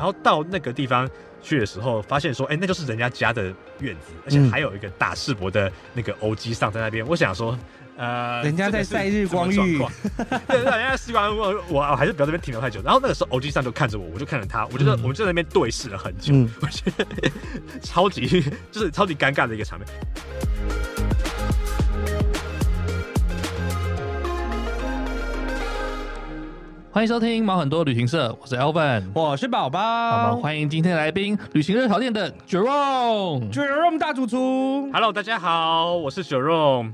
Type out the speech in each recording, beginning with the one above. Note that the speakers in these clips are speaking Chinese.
然后到那个地方去的时候，发现说，哎、欸，那就是人家家的院子，而且还有一个大世博的那个欧吉桑在那边。我想说，呃，人家 在晒日光浴，对，人家希望我我还是不要这边停留太久。然后那个时候欧吉桑就看着我，我就看着他，我觉得我们就在那边对视了很久，嗯、我觉得 超级就是超级尴尬的一个场面。欢迎收听毛很多旅行社，我是 Alvin，我是宝宝。我们欢迎今天来宾，旅行热潮店的 Jerome，Jerome 大主厨。Hello，大家好，我是 Jerome。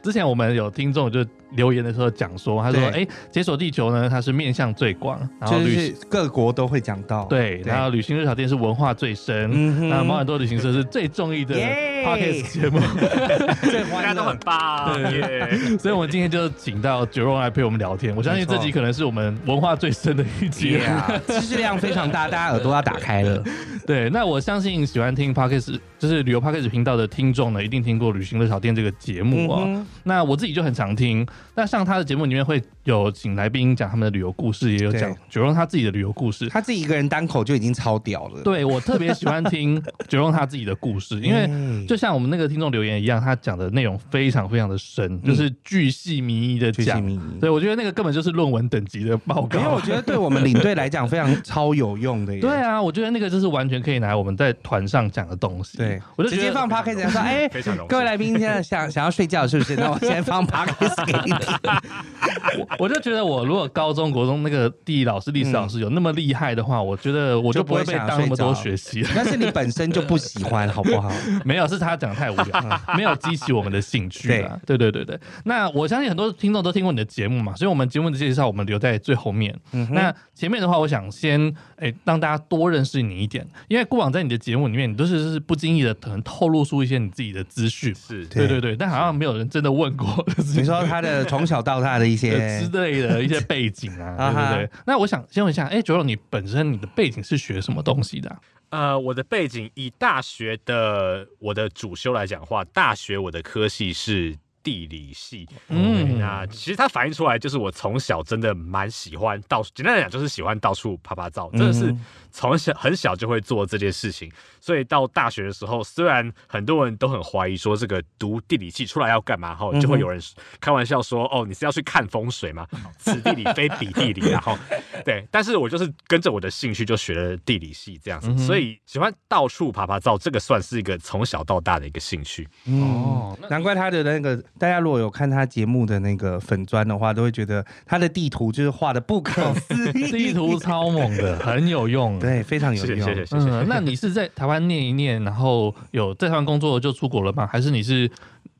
之前我们有听众就。留言的时候讲说，他说：“哎，解锁地球呢，它是面向最广，然后旅各国都会讲到。对，然后旅行热炒店是文化最深，那毛很多旅行社是最中意的 podcast 节目，大家都很棒。对，所以我们今天就请到 Jerome 来陪我们聊天。我相信这集可能是我们文化最深的一集，知识量非常大，大家耳朵要打开了。对，那我相信喜欢听 podcast 就是旅游 podcast 频道的听众呢，一定听过旅行热小店这个节目啊。那我自己就很常听。”那像他的节目里面会有请来宾讲他们的旅游故事，也有讲 Jerome 他自己的旅游故事。他自己一个人单口就已经超屌了。对，我特别喜欢听 Jerome 他自己的故事，因为就像我们那个听众留言一样，他讲的内容非常非常的深，就是巨细靡遗的讲。对，我觉得那个根本就是论文等级的报告。因为我觉得对我们领队来讲非常超有用的。对啊，我觉得那个就是完全可以拿我们在团上讲的东西。对，我就直接放 Podcast 说，哎，各位来宾现在想想要睡觉是不是？那我先放 Podcast 给你。我我就觉得，我如果高中国中那个地理老师、历史老师有那么厉害的话，我觉得我就不会被当那么多学习。但是你本身就不喜欢，好不好？没有，是他讲的太无聊，没有激起我们的兴趣。对对对对，那我相信很多听众都听过你的节目嘛，所以我们节目的介绍我们留在最后面。那前面的话，我想先哎让大家多认识你一点，因为过往在你的节目里面，你都是是不经意的可能透露出一些你自己的资讯。是，对对对，但好像没有人真的问过。你说他的从小到大的一些 之类的一些背景啊，对不对？那我想先问一下，哎，Jerome，你本身你的背景是学什么东西的？呃，我的背景以大学的我的主修来讲的话，大学我的科系是地理系。嗯，那其实它反映出来就是我从小真的蛮喜欢到，简单来讲就是喜欢到处拍拍照，真的是。从小很小就会做这件事情，所以到大学的时候，虽然很多人都很怀疑说这个读地理系出来要干嘛，后就会有人开玩笑说：“哦，你是要去看风水吗？此地理非彼地理。”然后，对，但是我就是跟着我的兴趣就学了地理系这样子，所以喜欢到处趴趴走，这个算是一个从小到大的一个兴趣。哦，难怪他的那个大家如果有看他节目的那个粉砖的话，都会觉得他的地图就是画的不可思议，地图超猛的，很有用。对，非常有用。谢谢谢谢。嗯，那你是在台湾念一念，然后有在台湾工作就出国了吗？还是你是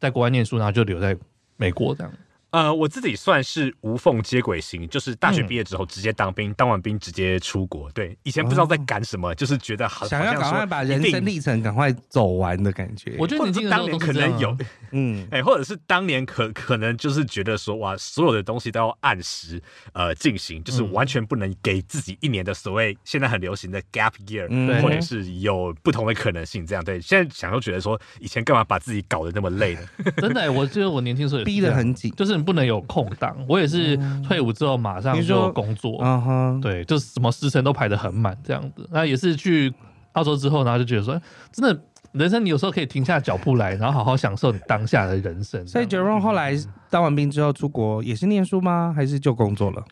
在国外念书，然后就留在美国这样？呃，我自己算是无缝接轨型，就是大学毕业之后直接当兵，嗯、当完兵直接出国。对，以前不知道在赶什么，哦、就是觉得好想要赶快把人生历程赶快走完的感觉。我觉得你当年可能有，嗯，哎、欸，或者是当年可可能就是觉得说，哇，所有的东西都要按时呃进行，就是完全不能给自己一年的所谓现在很流行的 gap year，、嗯、或者是有不同的可能性。这样对，现在想都觉得说，以前干嘛把自己搞得那么累呢？真的、欸，我觉得我年轻时候也逼得很紧，就是。不能有空档，我也是退伍之后马上就工作，嗯哼，对，就是什么时程都排得很满这样子。那也是去澳洲之后，然后就觉得说，真的人生你有时候可以停下脚步来，然后好好享受你当下的人生。所以 Jerome 后来当完兵之后出国也是念书吗？还是就工作了？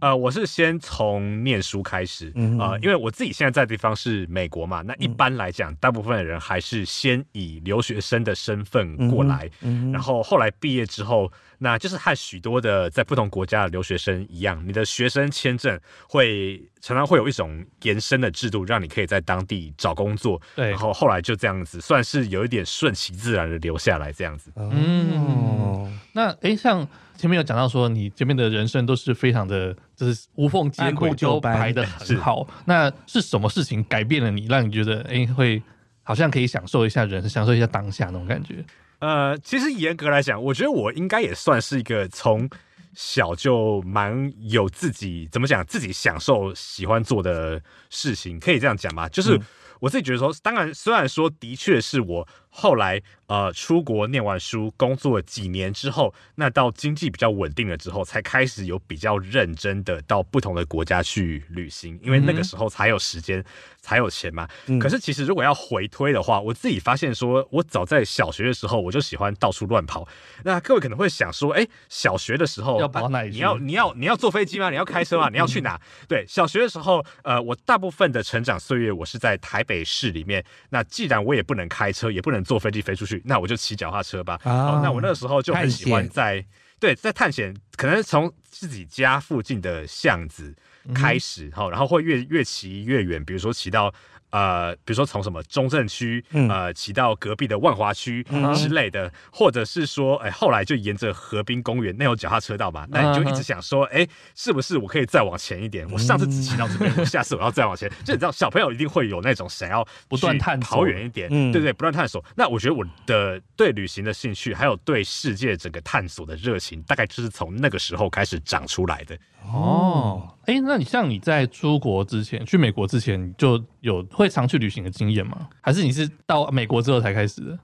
呃，我是先从念书开始，呃，因为我自己现在在的地方是美国嘛，那一般来讲，大部分的人还是先以留学生的身份过来，然后后来毕业之后，那就是和许多的在不同国家的留学生一样，你的学生签证会常常会有一种延伸的制度，让你可以在当地找工作，对，然后后来就这样子，算是有一点顺其自然的留下来这样子。嗯，那哎、欸，像。前面有讲到说，你前面的人生都是非常的，就是无缝接轨，都排的很好。那是什么事情改变了你，让你觉得哎、欸，会好像可以享受一下人生，享受一下当下那种感觉？呃，其实严格来讲，我觉得我应该也算是一个从小就蛮有自己怎么讲，自己享受喜欢做的事情，可以这样讲吧？就是。嗯我自己觉得说，当然虽然说的确是我后来呃出国念完书，工作几年之后，那到经济比较稳定了之后，才开始有比较认真的到不同的国家去旅行，因为那个时候才有时间、嗯、才有钱嘛。嗯、可是其实如果要回推的话，我自己发现说，我早在小学的时候我就喜欢到处乱跑。那各位可能会想说，哎，小学的时候要跑哪里、啊？你要你要你要坐飞机吗？你要开车吗？你要去哪？对，小学的时候，呃，我大部分的成长岁月我是在台北市里面。那既然我也不能开车，也不能坐飞机飞出去，那我就骑脚踏车吧。哦，那我那个时候就很喜欢在对在探险，可能从自己家附近的巷子开始，哈、嗯，然后会越越骑越远，比如说骑到。呃，比如说从什么中正区，呃，骑到隔壁的万华区之类的，嗯、或者是说，哎，后来就沿着河滨公园那有脚踏车道嘛，那你就一直想说，哎，是不是我可以再往前一点？我上次只骑到这边，我 下次我要再往前。就你知道，小朋友一定会有那种想要不断探索，跑远一点，对对，不断探索。那我觉得我的对旅行的兴趣，还有对世界整个探索的热情，大概就是从那个时候开始长出来的。哦，哎，那你像你在出国之前，去美国之前，你就有会常去旅行的经验吗？还是你是到美国之后才开始的？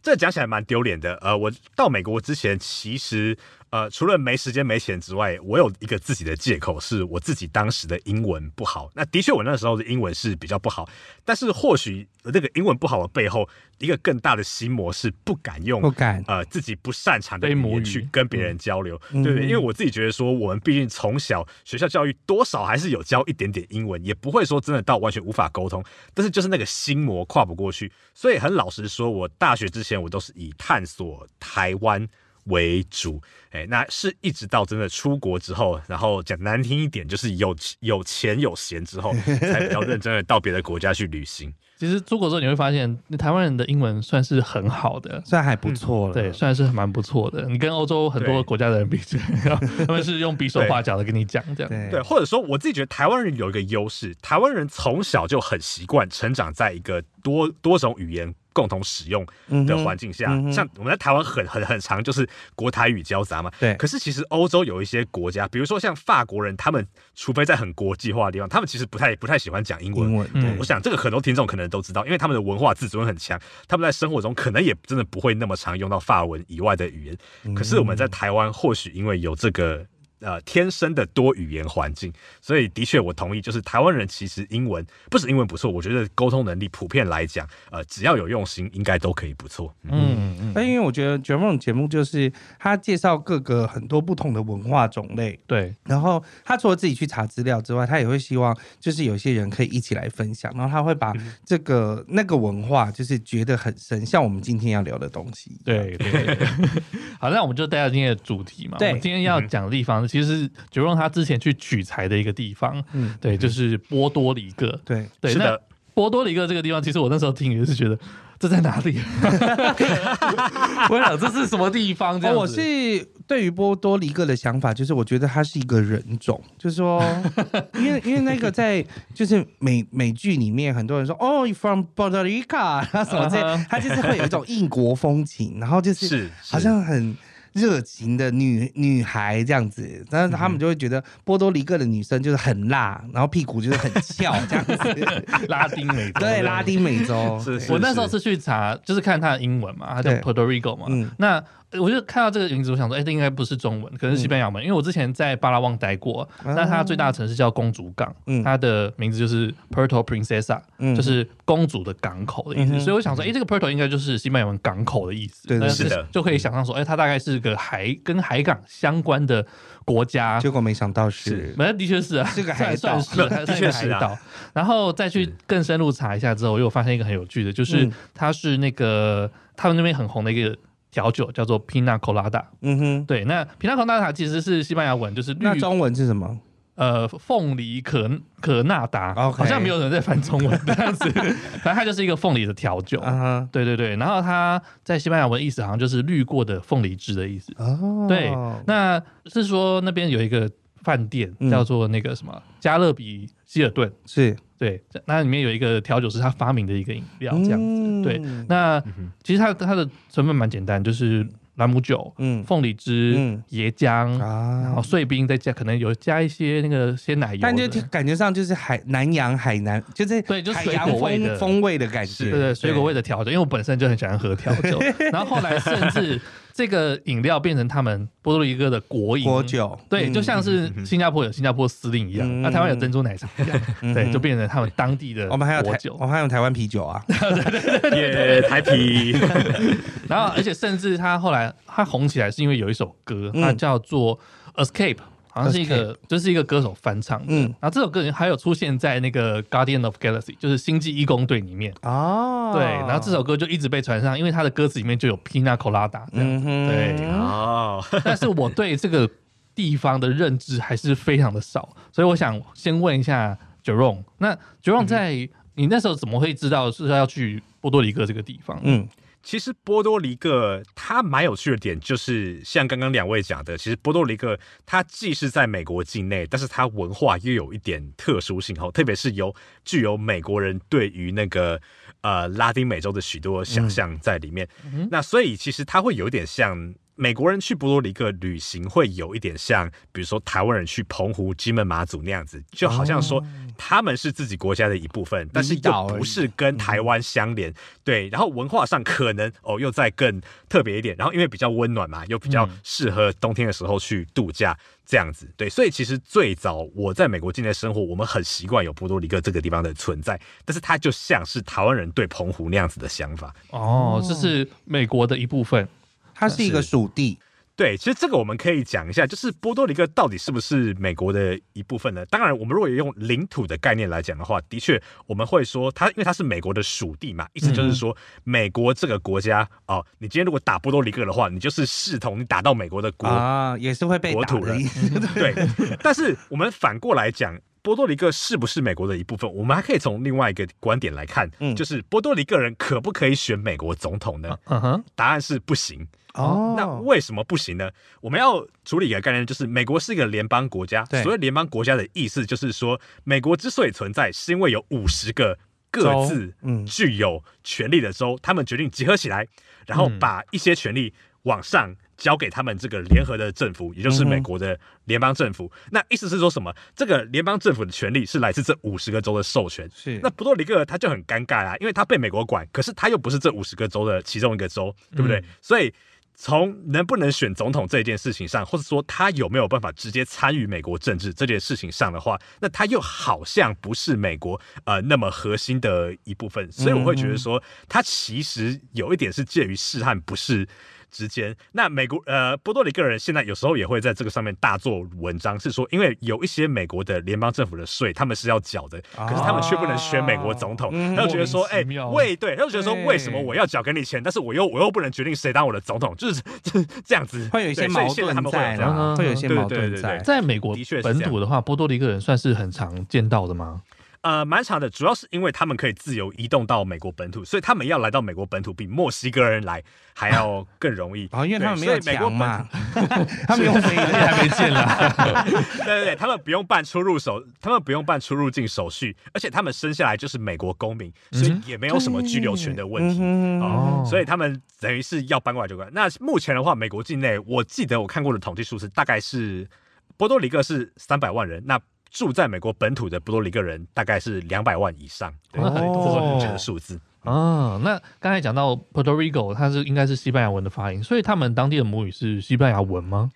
这讲起来蛮丢脸的。呃，我到美国之前，其实。呃，除了没时间没钱之外，我有一个自己的借口，是我自己当时的英文不好。那的确，我那时候的英文是比较不好。但是或许那个英文不好的背后，一个更大的心魔是不敢用，不敢呃自己不擅长的语言去跟别人交流，对不对？因为我自己觉得说，我们毕竟从小学校教育多少还是有教一点点英文，也不会说真的到完全无法沟通。但是就是那个心魔跨不过去，所以很老实说，我大学之前我都是以探索台湾为主，哎，那是一直到真的出国之后，然后讲难听一点，就是有有钱有闲之后，才比较认真的到别的国家去旅行。其实出国之后你会发现，台湾人的英文算是很好的，算还不错了，对，算是蛮不错的。你跟欧洲很多国家的人比起来，他们是用比手画脚的跟你讲这样，对，对，或者说我自己觉得台湾人有一个优势，台湾人从小就很习惯成长在一个多多种语言。共同使用的环境下，嗯嗯、像我们在台湾很很很常就是国台语交杂嘛。对。可是其实欧洲有一些国家，比如说像法国人，他们除非在很国际化的地方，他们其实不太不太喜欢讲英文。英文。对。我想这个很多听众可能都知道，因为他们的文化自尊很强，他们在生活中可能也真的不会那么常用到法文以外的语言。嗯、可是我们在台湾，或许因为有这个。呃，天生的多语言环境，所以的确我同意，就是台湾人其实英文不是英文不错，我觉得沟通能力普遍来讲，呃，只要有用心，应该都可以不错。嗯嗯。那因为我觉得《绝梦》节目就是他介绍各个很多不同的文化种类，对。然后他除了自己去查资料之外，他也会希望就是有些人可以一起来分享，然后他会把这个那个文化就是觉得很深，像我们今天要聊的东西。对对对。好，那我们就带到今天的主题嘛。对。我们今天要讲的地方。其实是九荣他之前去取材的一个地方，嗯，对，就是波多黎各，对对。是的，波多黎各这个地方，其实我那时候听也是觉得这在哪里？我想这是什么地方？我是对于波多黎各的想法，就是我觉得它是一个人种，就是说，因为因为那个在就是美美剧里面，很多人说哦，you from Puerto Rico，然后什么这，它就是会有一种异国风情，然后就是好像很。热情的女女孩这样子，但是他们就会觉得波多黎各的女生就是很辣，然后屁股就是很翘 这样子。拉丁美洲，对，拉丁美洲。是，是我那时候是去查，就是看他的英文嘛，他叫 Puerto Rico 嘛。嗯，那。我就看到这个名字，我想说，哎、欸，这应该不是中文，可能是西班牙文，嗯、因为我之前在巴拉望待过，嗯、那它最大的城市叫公主港，嗯、它的名字就是 Puerto Princesa，、嗯、就是公主的港口的意思，嗯、所以我想说，哎、欸，这个 Puerto 应该就是西班牙文港口的意思，对，是的，就可以想象说，哎、欸，它大概是个海跟海港相关的国家，结果没想到是，那的确是啊，这个 海岛，是的确是海岛，然后再去更深入查一下之后，我又发现一个很有趣的，就是它是那个他们那边很红的一个。调酒叫做 Pina Colada，嗯哼，对，那 Pina Colada 其实是西班牙文，就是那中文是什么？呃，凤梨可可纳达，Okay. 好像没有人在翻中文这样子，反正它就是一个凤梨的调酒，uh huh. 对对对，然后它在西班牙文意思好像就是滤过的凤梨汁的意思，oh. 对，那是说那边有一个饭店叫做那个什么加勒比希尔顿，是。对，那里面有一个调酒师他发明的一个饮料，这样子。对，那其实它它的成分蛮简单，就是朗姆酒、嗯，凤梨汁、嗯，椰浆啊，然后碎冰再加，可能有加一些那个鲜奶油，但就感觉上就是海南洋海南，就是对，就水果味的风味的感觉，对对，水果味的调酒，因为我本身就很喜欢喝调酒，然后后来甚至。这个饮料变成他们波多黎各的国饮，国酒，对，就像是新加坡有新加坡司令一样，那台湾有珍珠奶茶一样，对，就变成他们当地的。我们还有台酒，我们还有台湾啤酒啊，也，台啤。然后，而且甚至他后来他红起来是因为有一首歌，它叫做《Escape》。好像是一个，就是一个歌手翻唱的。嗯，然后这首歌还有出现在那个《Guardian of Galaxy》，就是星际义工队里面。哦，对，然后这首歌就一直被传上，因为它的歌词里面就有 Pina Colada 这样子。对，哦。但是我对这个地方的认知还是非常的少，所以我想先问一下 Jerome，那 Jerome 在你那时候怎么会知道是要去波多黎各这个地方？嗯。其实波多黎各它蛮有趣的点，就是像刚刚两位讲的，其实波多黎各它既是在美国境内，但是它文化又有一点特殊性哦，特别是由具有美国人对于那个呃拉丁美洲的许多想象在里面，嗯、那所以其实它会有一点像。美国人去波多黎各旅行会有一点像，比如说台湾人去澎湖、金门、马祖那样子，就好像说他们是自己国家的一部分，哦、但是又不是跟台湾相连。对，然后文化上可能哦又再更特别一点，然后因为比较温暖嘛，又比较适合冬天的时候去度假这样子。对，所以其实最早我在美国境内生活，我们很习惯有波多黎各这个地方的存在，但是它就像是台湾人对澎湖那样子的想法。哦，这是美国的一部分。它是一个属地，对，其实这个我们可以讲一下，就是波多黎各到底是不是美国的一部分呢？当然，我们如果用领土的概念来讲的话，的确我们会说它，因为它是美国的属地嘛，意思就是说，美国这个国家哦，你今天如果打波多黎各的话，你就是视同你打到美国的国啊，也是会被国土的，对。但是我们反过来讲。波多黎各是不是美国的一部分？我们还可以从另外一个观点来看，嗯，就是波多黎各人可不可以选美国总统呢？嗯哼，答案是不行。哦，那为什么不行呢？我们要处理一个概念，就是美国是一个联邦国家。对，所谓联邦国家的意思就是说，美国之所以存在，是因为有五十个各自具有权力的州，他们决定集合起来，然后把一些权力往上。交给他们这个联合的政府，也就是美国的联邦政府。嗯、那意思是说什么？这个联邦政府的权利是来自这五十个州的授权。是。那波多黎各他就很尴尬啦，因为他被美国管，可是他又不是这五十个州的其中一个州，对不对？嗯、所以从能不能选总统这件事情上，或者说他有没有办法直接参与美国政治这件事情上的话，那他又好像不是美国呃那么核心的一部分。所以我会觉得说，他其实有一点是介于是和不是。之间，那美国呃波多黎各人现在有时候也会在这个上面大做文章，是说因为有一些美国的联邦政府的税他们是要缴的，可是他们却不能选美国总统，他就觉得说，哎，为对，他就觉得说，为什么我要缴给你钱，但是我又我又不能决定谁当我的总统，就是就是 这样子，会有一些矛盾在，会有一些矛盾在。在美国本土的话，波多黎各人算是很常见到的吗？呃，蛮长的，主要是因为他们可以自由移动到美国本土，所以他们要来到美国本土比墨西哥人来还要更容易。啊、哦，因为他们没有墙嘛，他们用飞机还没。对对对，他们不用办出入手，他们不用办出入境手续，而且他们生下来就是美国公民，所以也没有什么居留权的问题。嗯、哦，所以他们等于是要搬过来就过来。那目前的话，美国境内我记得我看过的统计数字大概是波多黎各是三百万人，那。住在美国本土的波多黎各人大概是两百万以上，对，这是很准的数字。啊，那刚才讲到 Puerto Rico，它是应该是西班牙文的发音，所以他们当地的母语是西班牙文吗？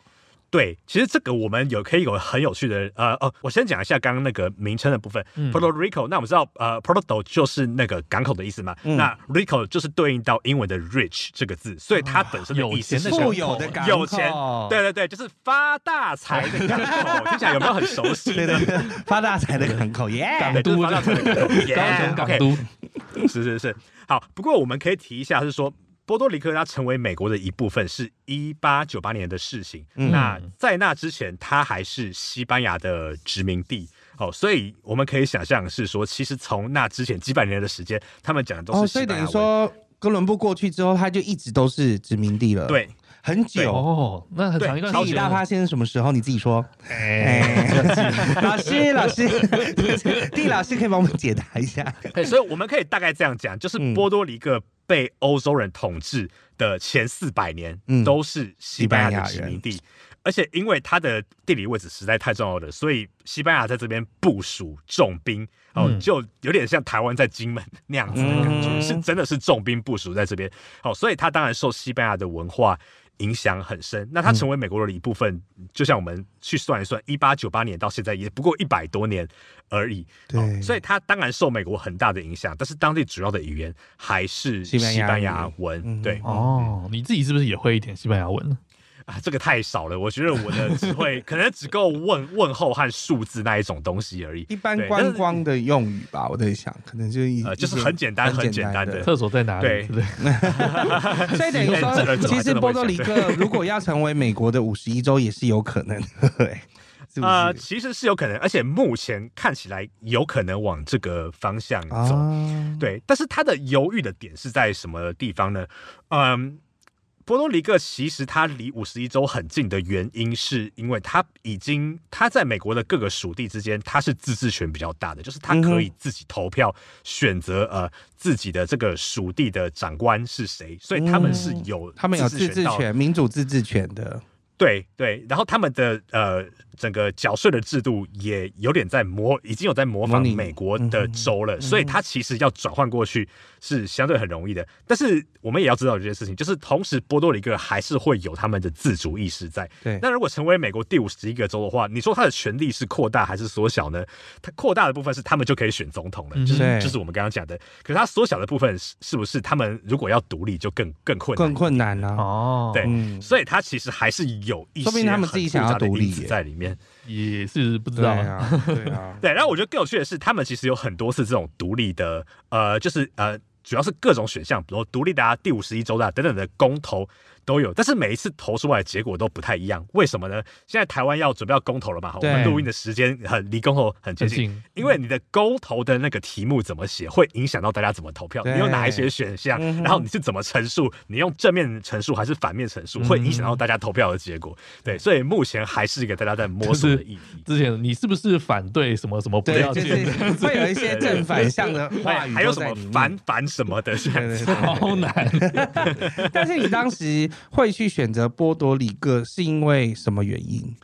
对，其实这个我们有可以有很有趣的呃哦，我先讲一下刚刚那个名称的部分。嗯、Puerto Rico，那我们知道呃，Puerto 就是那个港口的意思嘛，嗯、那 Rico 就是对应到英文的 rich 这个字，所以它本身的意思是富有的港口，有钱，对对对，就是发大财的港口。听起来有没有很熟悉？对对对，发大财的港口，耶，港都，发大财的港口，耶，高雄港都，是是是。好，不过我们可以提一下，是说。波多黎各它成为美国的一部分，是一八九八年的事情。嗯、那在那之前，它还是西班牙的殖民地。哦，所以我们可以想象是说，其实从那之前几百年的时间，他们讲的都是西班牙。哦，所以等于说，哥伦布过去之后，他就一直都是殖民地了。对，很久哦，那很长一段时间。地理大发现什么时候？你自己说。哎，老师，老师，地理老师可以帮我们解答一下。对，所以我们可以大概这样讲，就是波多黎各。被欧洲人统治的前四百年都是西班牙的殖民地。而且因为它的地理位置实在太重要了，所以西班牙在这边部署重兵，哦，就有点像台湾在金门那样子的感觉，嗯、是真的是重兵部署在这边。哦，所以它当然受西班牙的文化影响很深。那它成为美国的一部分，嗯、就像我们去算一算，一八九八年到现在也不过一百多年而已。对、哦，所以它当然受美国很大的影响，但是当地主要的语言还是西班牙文。嗯、对，哦，你自己是不是也会一点西班牙文呢？啊，这个太少了，我觉得我的只会 可能只够问问候和数字那一种东西而已。一般观光的用语吧，我在想，可能就一呃，就是很简单、很简单的。厕所在哪里？对对。所以等于说，其实波多黎各如果要成为美国的五十一州，也是有可能。对，啊，其实是有可能，而且目前看起来有可能往这个方向走。对，但是他的犹豫的点是在什么地方呢？嗯。波多黎各其实它离五十一州很近的原因，是因为它已经它在美国的各个属地之间，它是自治权比较大的，就是它可以自己投票选择呃自己的这个属地的长官是谁，所以他们是有他们有自治权、民主自治权的。对对，然后他们的呃。整个缴税的制度也有点在模，已经有在模仿美国的州了，所以它其实要转换过去是相对很容易的。但是我们也要知道这件事情，就是同时波多黎各还是会有他们的自主意识在。对，那如果成为美国第五十一个州的话，你说它的权力是扩大还是缩小呢？它扩大的部分是他们就可以选总统了，就是就是我们刚刚讲的。可是它缩小的部分是是不是他们如果要独立就更更困难？更困难呢？哦，对，所以它其实还是有一些说明他们自己想要独立在里面。也是不知道啊，对啊，对。然后我觉得更有趣的是，他们其实有很多次这种独立的，呃，就是呃，主要是各种选项，比如独立的啊、第五十一州的、等等的公投。都有，但是每一次投出来的结果都不太一样，为什么呢？现在台湾要准备要公投了嘛？我们录音的时间很离公投很接近，近因为你的公投的那个题目怎么写，会影响到大家怎么投票。你有哪一些选项，然后你是怎么陈述？你用正面陈述还是反面陈述，嗯、会影响到大家投票的结果。对，所以目前还是一个大家在摸索的议题。之前你是不是反对什么什么不要钱？就是、会有一些正反向的话语，还有什么反反什么的，超难。但是你当时。会去选择波多黎各是因为什么原因？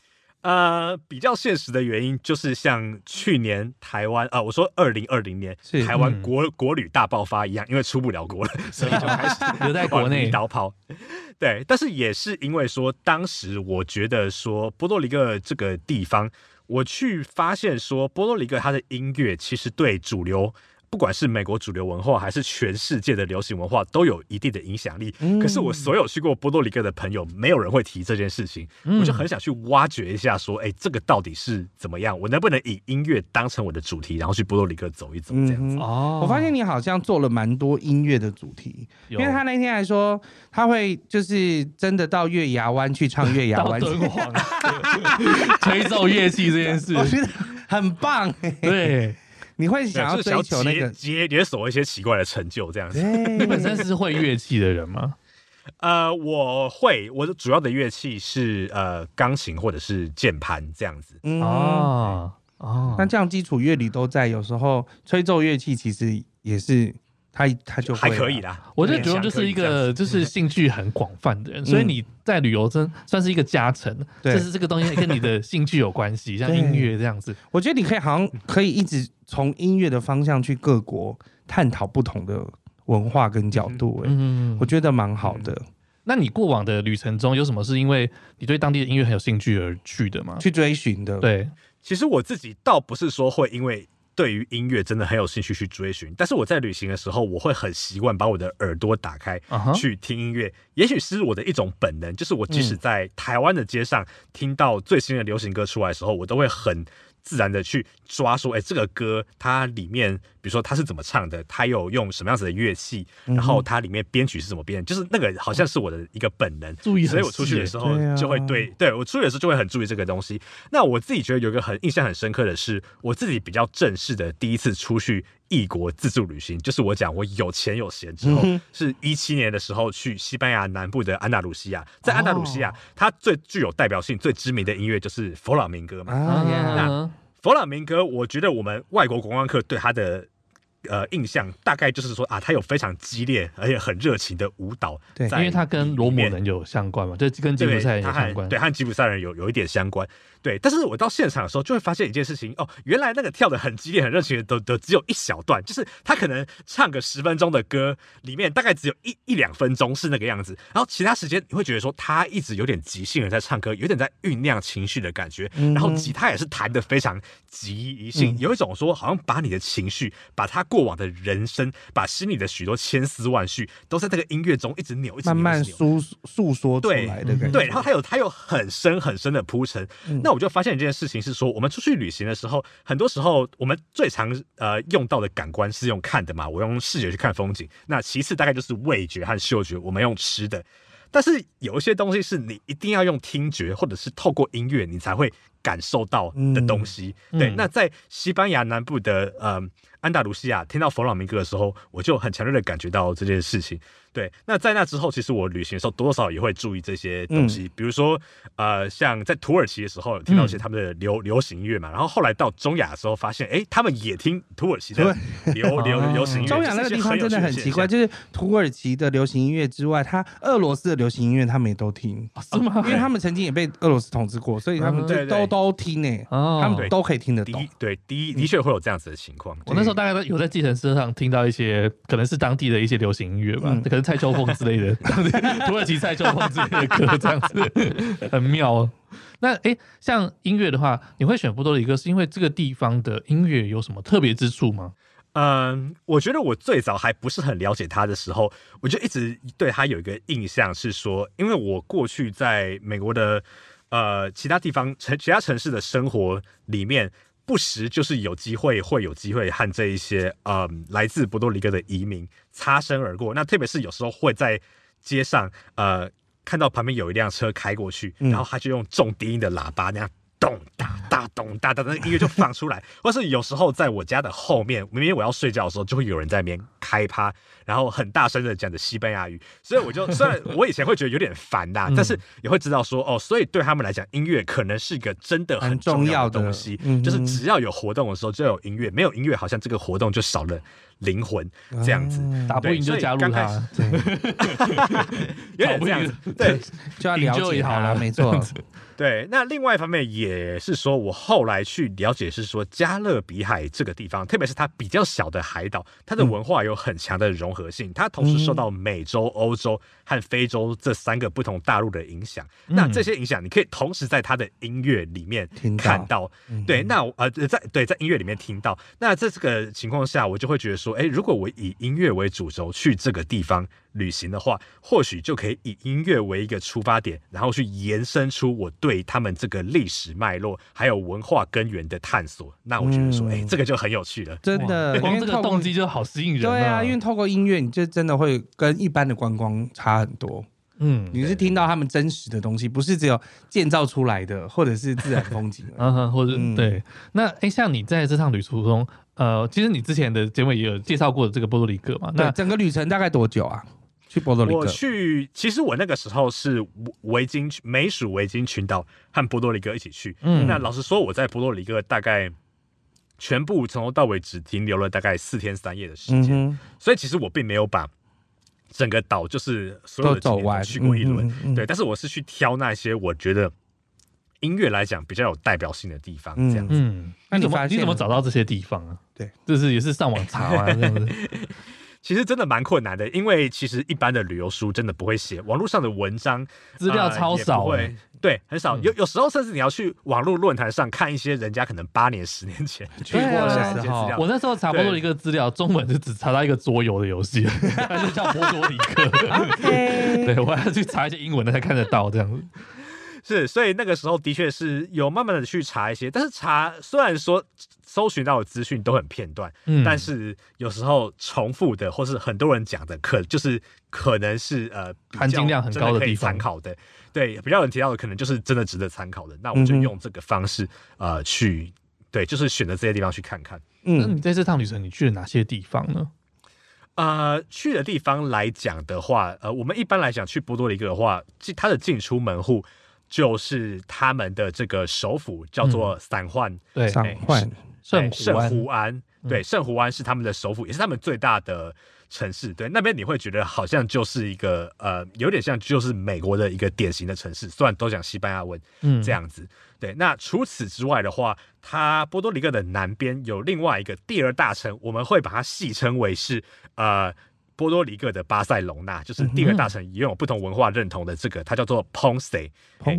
呃，比较现实的原因就是像去年台湾啊、呃，我说二零二零年台湾国、嗯、国旅大爆发一样，因为出不了国了，所以就开始 留在国内逃跑。对，但是也是因为说，当时我觉得说波多黎各这个地方，我去发现说波多黎各它的音乐其实对主流。不管是美国主流文化，还是全世界的流行文化，都有一定的影响力。嗯、可是我所有去过波多黎各的朋友，没有人会提这件事情。嗯、我就很想去挖掘一下，说，哎、欸，这个到底是怎么样？我能不能以音乐当成我的主题，然后去波多黎各走一走，这样子？哦，我发现你好像做了蛮多音乐的主题，因为他那天还说他会就是真的到月牙湾去唱月牙湾 吹奏乐器这件事，我觉得很棒。对。你会想要追求那个解解锁一些奇怪的成就，这样子。你本身是会乐器的人吗？呃，我会，我的主要的乐器是呃钢琴或者是键盘这样子。嗯、哦哦，那这样基础乐理都在，有时候吹奏乐器其实也是。他他就还可以啦，我觉得主要就是一个就是兴趣很广泛的人，所以你在旅游真算是一个加成。就是这个东西跟你的兴趣有关系，像音乐这样子。我觉得你可以好像可以一直从音乐的方向去各国探讨不同的文化跟角度，哎，我觉得蛮好的。那你过往的旅程中有什么是因为你对当地的音乐很有兴趣而去的吗？去追寻的？对，其实我自己倒不是说会因为。对于音乐真的很有兴趣去追寻，但是我在旅行的时候，我会很习惯把我的耳朵打开去听音乐。也许是我的一种本能，就是我即使在台湾的街上听到最新的流行歌出来的时候，我都会很。自然的去抓说，哎，这个歌它里面，比如说它是怎么唱的，它有用什么样子的乐器，然后它里面编曲是怎么编，就是那个好像是我的一个本能，注意，所以我出去的时候就会对，对我出去的时候就会很注意这个东西。那我自己觉得有一个很印象很深刻的是，我自己比较正式的第一次出去。异国自助旅行，就是我讲我有钱有闲之后，是一七年的时候去西班牙南部的安达鲁西亚，在安达鲁西亚，哦、它最具有代表性、最知名的音乐就是佛朗明哥嘛。啊、那佛朗明哥，我觉得我们外国观光客对他的呃印象，大概就是说啊，他有非常激烈而且很热情的舞蹈，对，因为他跟罗姆人有相关嘛，就跟吉普赛人有相关，对，和吉普赛人有有一点相关。对，但是我到现场的时候就会发现一件事情哦，原来那个跳的很激烈、很热情的都都只有一小段，就是他可能唱个十分钟的歌，里面大概只有一一两分钟是那个样子，然后其他时间你会觉得说他一直有点即兴的在唱歌，有点在酝酿情绪的感觉，然后吉他也是弹的非常即兴，有一种说好像把你的情绪、把他过往的人生、把心里的许多千丝万绪都在这个音乐中一直扭，一直扭，慢慢诉诉说出来的感觉。对，然后他有他有很深很深的铺陈，那我就发现一件事情是说，我们出去旅行的时候，很多时候我们最常呃用到的感官是用看的嘛，我用视觉去看风景。那其次大概就是味觉和嗅觉，我们用吃的。但是有一些东西是你一定要用听觉，或者是透过音乐你才会感受到的东西。嗯、对，那在西班牙南部的呃安达卢西亚，听到佛朗明哥的时候，我就很强烈的感觉到这件事情。对，那在那之后，其实我旅行的时候多多少少也会注意这些东西，嗯、比如说，呃，像在土耳其的时候听到一些他们的流、嗯、流行音乐嘛，然后后来到中亚的时候发现，哎，他们也听土耳其的流流流行音乐。中亚那个地方真的很奇怪，就是土耳其的流行音乐之外，他俄罗斯的流行音乐他们也都听，是吗？因为他们曾经也被俄罗斯统治过，所以他们就都都听呢，他们都可以听得懂。对，第一的确会有这样子的情况。我那时候大概有在计程车上听到一些可能是当地的一些流行音乐吧，可能蔡秋凤之类的。土耳其蔡秋凤之类的歌，这样子很妙哦。那哎、欸，像音乐的话，你会选波多黎各，是因为这个地方的音乐有什么特别之处吗？嗯，我觉得我最早还不是很了解他的时候，我就一直对他有一个印象是说，因为我过去在美国的呃其他地方城其他城市的生活里面。不时就是有机会会有机会和这一些呃来自波多黎各的移民擦身而过。那特别是有时候会在街上呃看到旁边有一辆车开过去，然后他就用重低音的喇叭那样。咚哒哒咚哒哒，那音乐就放出来。或是有时候在我家的后面，明明我要睡觉的时候，就会有人在那边开趴，然后很大声的讲着西班牙语。所以我就虽然我以前会觉得有点烦呐，但是也会知道说哦，所以对他们来讲，音乐可能是一个真的很重要的东西。就是只要有活动的时候就有音乐，没有音乐好像这个活动就少了灵魂这样子。打不赢就加入他，有点这样 子，对，就要了解好了，没错。对，那另外一方面也是说，我后来去了解是说，加勒比海这个地方，特别是它比较小的海岛，它的文化有很强的融合性，它同时受到美洲、欧洲和非洲这三个不同大陆的影响。那这些影响，你可以同时在它的音乐里面看到。对，那呃，在对在音乐里面听到。那在这个情况下，我就会觉得说，哎，如果我以音乐为主轴去这个地方。旅行的话，或许就可以以音乐为一个出发点，然后去延伸出我对他们这个历史脉络还有文化根源的探索。那我觉得说，哎、这个就很有趣了。真的，光这个动机就好吸引人。对啊，因为透过音乐，你就真的会跟一般的观光差很多。嗯，你是听到他们真实的东西，不是只有建造出来的，或者是自然风景。嗯哼，或者对。那哎、欸，像你在这趟旅途中，呃，其实你之前的节目也有介绍过这个波多黎各嘛？那整个旅程大概多久啊？去波多黎各，我去，其实我那个时候是维京美属维京群岛和波多黎各一起去。嗯，那老实说，我在波多黎各大概全部从头到尾只停留了大概四天三夜的时间，嗯、所以其实我并没有把整个岛就是所有的景点都去过一轮。嗯嗯、对，但是我是去挑那些我觉得音乐来讲比较有代表性的地方，这样子。嗯，那你怎么你怎么找到这些地方啊？对，就是也是上网查啊，这样子。其实真的蛮困难的，因为其实一般的旅游书真的不会写，网络上的文章资料超少，呃，会对，很少。有有时候甚至你要去网络论坛上看一些人家可能八年、十年前去过的资料。我那时候查波多一个资料，中文就只查到一个桌游的游戏，它就叫波多黎克。对，我还要去查一些英文的才看得到这样子。是，所以那个时候的确是有慢慢的去查一些，但是查虽然说搜寻到的资讯都很片段，嗯，但是有时候重复的或是很多人讲的，可就是可能是呃含金量很高的地方参考的，对，比较有人提到的可能就是真的值得参考的，那我们就用这个方式呃去对，就是选择这些地方去看看。嗯，那你在这趟旅程你去了哪些地方呢？呃，去的地方来讲的话，呃，我们一般来讲去波多黎各的话，它的进出门户。就是他们的这个首府叫做散焕，对，散焕圣圣胡安，对，圣胡安是他们的首府，也是他们最大的城市。对，那边你会觉得好像就是一个呃，有点像就是美国的一个典型的城市，虽然都讲西班牙文，嗯，这样子。对，那除此之外的话，它波多黎各的南边有另外一个第二大城，我们会把它戏称为是呃。波多黎各的巴塞隆纳就是第二大城，拥有不同文化认同的这个，它叫做 Ponce，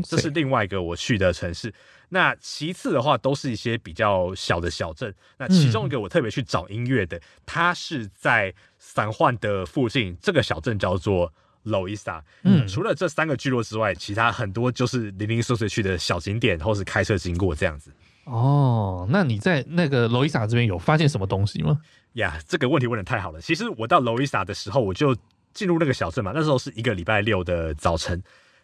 这是另外一个我去的城市。那其次的话，都是一些比较小的小镇。那其中一个我特别去找音乐的，嗯、它是在三幻的附近，这个小镇叫做 Loisa，。嗯，除了这三个聚落之外，其他很多就是零零碎碎去的小景点，或是开车经过这样子。哦，那你在那个 Loíza 这边有发现什么东西吗？呀，yeah, 这个问题问的太好了。其实我到 Loíza 的时候，我就进入那个小镇嘛。那时候是一个礼拜六的早晨。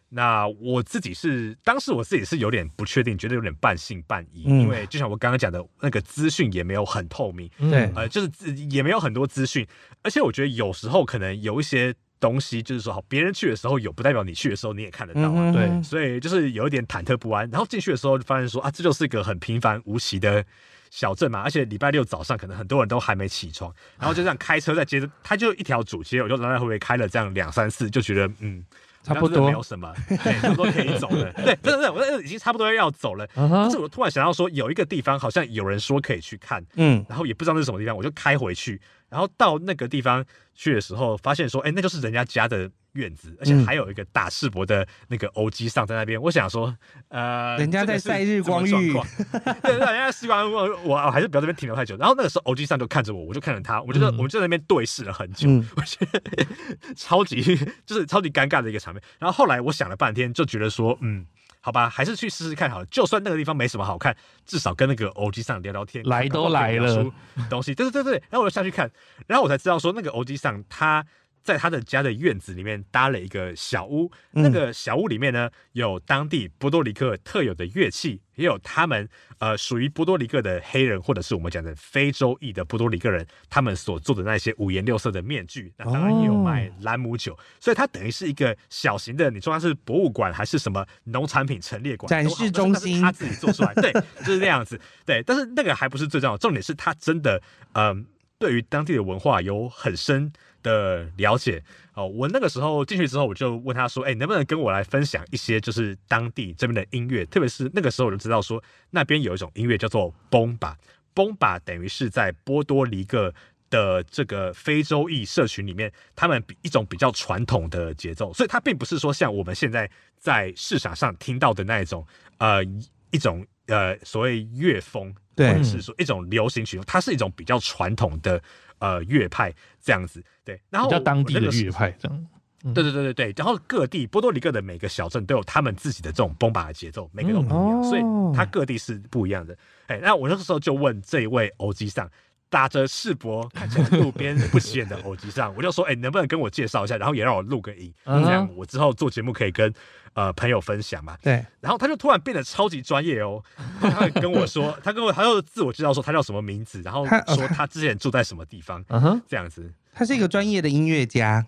那我自己是当时我自己是有点不确定，觉得有点半信半疑，嗯、因为就像我刚刚讲的，那个资讯也没有很透明。对，呃，就是也没有很多资讯。而且我觉得有时候可能有一些东西，就是说，好，别人去的时候有，不代表你去的时候你也看得到啊。嗯、对，所以就是有一点忐忑不安。然后进去的时候就发现说啊，这就是一个很平凡无奇的。小镇嘛，而且礼拜六早上可能很多人都还没起床，然后就这样开车在街，它就一条主街，我就来来回回开了这样两三次，就觉得嗯，差不多没有什么，对，差不多可以走了。对，真的，我已经差不多要走了。但是我突然想到说，有一个地方好像有人说可以去看，嗯，然后也不知道那是什么地方，我就开回去，然后到那个地方去的时候，发现说，哎，那就是人家家的。院子，而且还有一个打世博的那个欧吉桑在那边。嗯、我想说，呃，人家 在晒日光浴，对，人家晒日光浴，我我还是不要这边停留太久。然后那个时候欧吉桑就看着我，我就看着他，我觉得、嗯、我们就在那边对视了很久，嗯、我觉得 超级就是超级尴尬的一个场面。然后后来我想了半天，就觉得说，嗯，好吧，还是去试试看好了。就算那个地方没什么好看，至少跟那个欧 G 上聊聊天，来都来了，东西，对对对对。然后我就下去看，然后我才知道说，那个欧 G 上他。在他的家的院子里面搭了一个小屋，那个小屋里面呢，有当地波多黎各特有的乐器，也有他们呃属于波多黎各的黑人或者是我们讲的非洲裔的波多黎各人他们所做的那些五颜六色的面具，那当然也有卖兰姆酒，所以它等于是一个小型的，你说它是博物馆还是什么农产品陈列馆展示中心，他自己做出来，对，就是这样子，对，但是那个还不是最重要，重点是他真的嗯、呃、对于当地的文化有很深的了解。哦，我那个时候进去之后，我就问他说：“哎，能不能跟我来分享一些就是当地这边的音乐？特别是那个时候我就知道说，那边有一种音乐叫做 bomba，bomba 等于是在波多黎各的这个非洲裔社群里面，他们比一种比较传统的节奏，所以它并不是说像我们现在在市场上听到的那一种呃一种呃所谓乐风，对，或者是说一种流行曲，它是一种比较传统的。”呃，乐派这样子，对，然后比较当地的乐派这样，嗯、对对对对对，然后各地波多黎各的每个小镇都有他们自己的这种 bomba 的节奏，每个都不一样，嗯哦、所以它各地是不一样的。哎，那我那个时候就问这一位欧基桑，打着世博看起来路边不起眼的耳机上，我就说，哎，能不能跟我介绍一下，然后也让我录个音，嗯、这样我之后做节目可以跟。呃，朋友分享嘛，对，然后他就突然变得超级专业哦，他跟我说，他跟我，他又自我介绍说他叫什么名字，然后说他之前住在什么地方，嗯哼，这样子，他是一个专业的音乐家，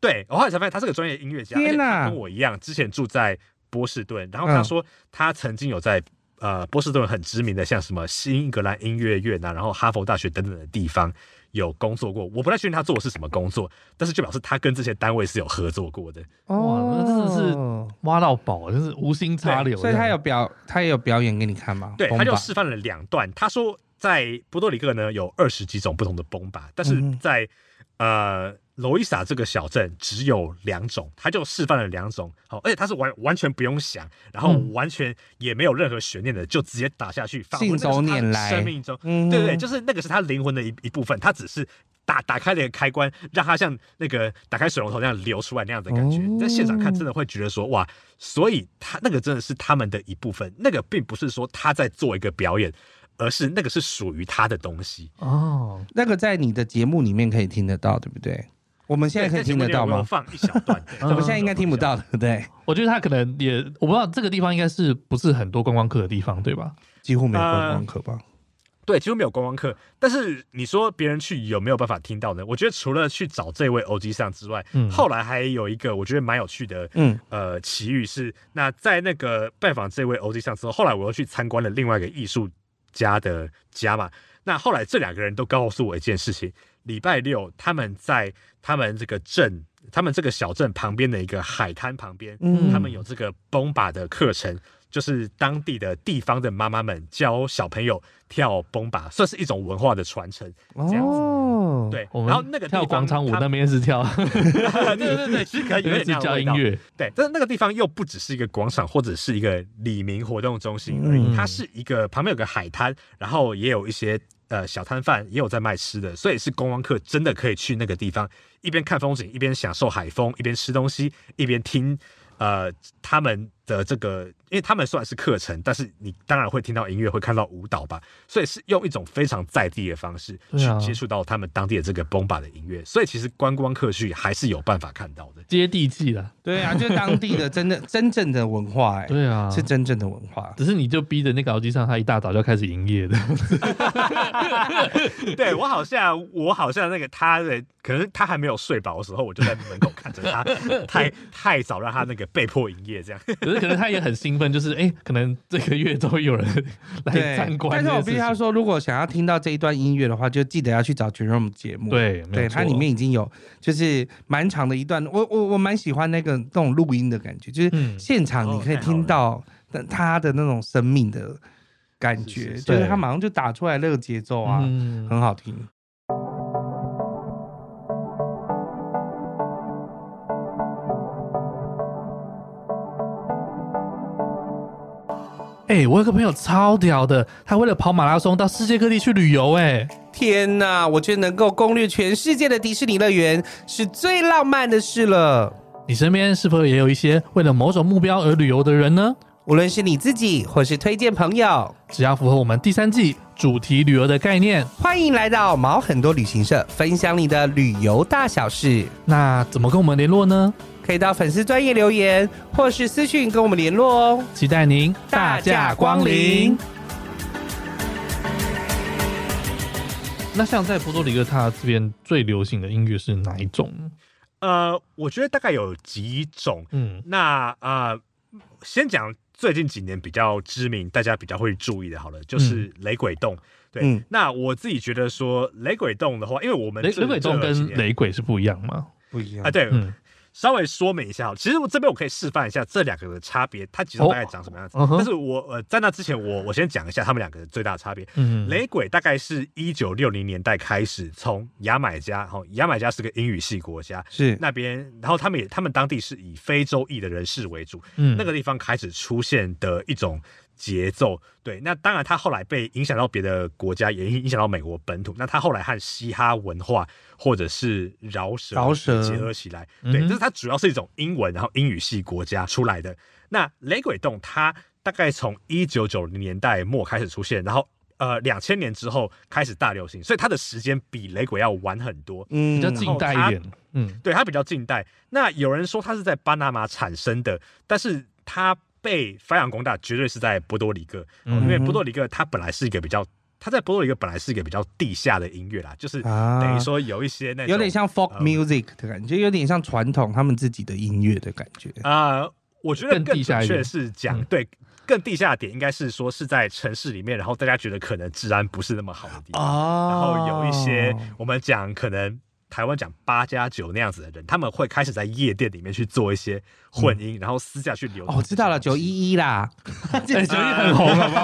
对，我后来才发现他是个专业音乐家，天哪，跟我一样，之前住在波士顿，然后他说他曾经有在呃波士顿很知名的像什么新英格兰音乐院啊，然后哈佛大学等等的地方。有工作过，我不太确定他做的是什么工作，但是就表示他跟这些单位是有合作过的。哇，那真的是挖到宝，就是无心插柳。所以他有表，他也有表演给你看吗？对，他就示范了两段。他说在波多黎各呢有二十几种不同的 bomba，但是在、嗯、呃。罗伊萨这个小镇只有两种，他就示范了两种，好，而且他是完完全不用想，然后完全也没有任何悬念的，就直接打下去，信手拈来，生命中，嗯、对对，就是那个是他灵魂的一一部分，他只是打打开了一个开关，让他像那个打开水龙头那样流出来那样的感觉，哦、在现场看真的会觉得说哇，所以他那个真的是他们的一部分，那个并不是说他在做一个表演，而是那个是属于他的东西。哦，那个在你的节目里面可以听得到，对不对？我们现在可以听得到吗？放一小段，我们现在应该听不到，对不对？我觉得他可能也，我不知道这个地方应该是不是很多观光客的地方，对吧？几乎没有观光客吧？呃、对，几乎没有观光客。但是你说别人去有没有办法听到呢？我觉得除了去找这位 O G 上之外，嗯、后来还有一个我觉得蛮有趣的，嗯，呃，奇遇是，那在那个拜访这位 O G 上之后，后来我又去参观了另外一个艺术家的家嘛。那后来这两个人都告诉我一件事情：礼拜六他们在他们这个镇，他们这个小镇旁边的一个海滩旁边，嗯，他们有这个 Bomba 的课程。就是当地的地方的妈妈们教小朋友跳崩把，算是一种文化的传承。这样子，哦、对。然后那个跳广场舞那边是跳，对对 对，其实可以有点教音乐。对，但是那个地方又不只是一个广场或者是一个李明活动中心而已，嗯、它是一个旁边有个海滩，然后也有一些呃小摊贩也有在卖吃的，所以是观光客真的可以去那个地方，一边看风景，一边享受海风，一边吃东西，一边听呃他们的这个。因为他们虽然是课程，但是你当然会听到音乐，会看到舞蹈吧，所以是用一种非常在地的方式去接触到他们当地的这个 Bomba 的音乐，所以其实观光客去还是有办法看到的，接地气的。对啊，就是当地的真的 真正的文化，哎，对啊，是真正的文化。只是你就逼着那个劳基上，他一大早就开始营业的。对我好像我好像那个他的可能他还没有睡饱的时候，我就在门口看着他，太太早让他那个被迫营业这样。可是可能他也很兴奋，就是哎、欸，可能。这个月都有人来参观，但是我必须要说，如果想要听到这一段音乐的话，就记得要去找 Jerome 节目。对，对，它里面已经有就是蛮长的一段，我我我蛮喜欢那个那种录音的感觉，就是现场你可以听到他的那种生命的感觉，就是他马上就打出来那个节奏啊，很好听。哎、欸，我有个朋友超屌的，他为了跑马拉松到世界各地去旅游。哎，天呐！我觉得能够攻略全世界的迪士尼乐园是最浪漫的事了。你身边是否也有一些为了某种目标而旅游的人呢？无论是你自己或是推荐朋友，只要符合我们第三季主题旅游的概念，欢迎来到毛很多旅行社，分享你的旅游大小事。那怎么跟我们联络呢？可以到粉丝专业留言，或是私讯跟我们联络哦。期待您大驾光临。那像在波多黎各，它这边最流行的音乐是哪一种？呃，我觉得大概有几种。嗯，那呃，先讲最近几年比较知名、大家比较会注意的，好了，就是雷鬼洞。嗯、对，嗯、那我自己觉得说雷鬼洞的话，因为我们雷雷鬼洞跟雷鬼是不一样吗？不一样啊，对。嗯稍微说明一下，其实我这边我可以示范一下这两个的差别，它其实大概长什么样子。Oh, uh. 但是我呃在那之前我，我我先讲一下他们两个的最大的差别。嗯，雷鬼大概是一九六零年代开始从牙买加，哈，牙买加是个英语系国家，是那边，然后他们也他们当地是以非洲裔的人士为主，嗯，那个地方开始出现的一种。节奏对，那当然他后来被影响到别的国家，也影响到美国本土。那他后来和嘻哈文化或者是饶舌饶舌结合起来，对，就是它主要是一种英文，然后英语系国家出来的。那雷鬼动它大概从一九九零年代末开始出现，然后呃两千年之后开始大流行，所以它的时间比雷鬼要晚很多，嗯，比较近代一点，嗯，对，它比较近代。那有人说它是在巴拿马产生的，但是它。被发扬光大，绝对是在波多黎各，嗯、因为波多黎各它本来是一个比较，它在波多黎各本来是一个比较地下的音乐啦，就是等于说有一些那种有点像 folk music 的感觉，嗯、有点像传统他们自己的音乐的感觉。啊、呃。我觉得更准确是讲对，更地下的点应该是说是在城市里面，然后大家觉得可能治安不是那么好的地方，哦、然后有一些我们讲可能。台湾讲八加九那样子的人，他们会开始在夜店里面去做一些混音，嗯、然后私下去流。哦，我知道了，九一一啦，九一很红，好不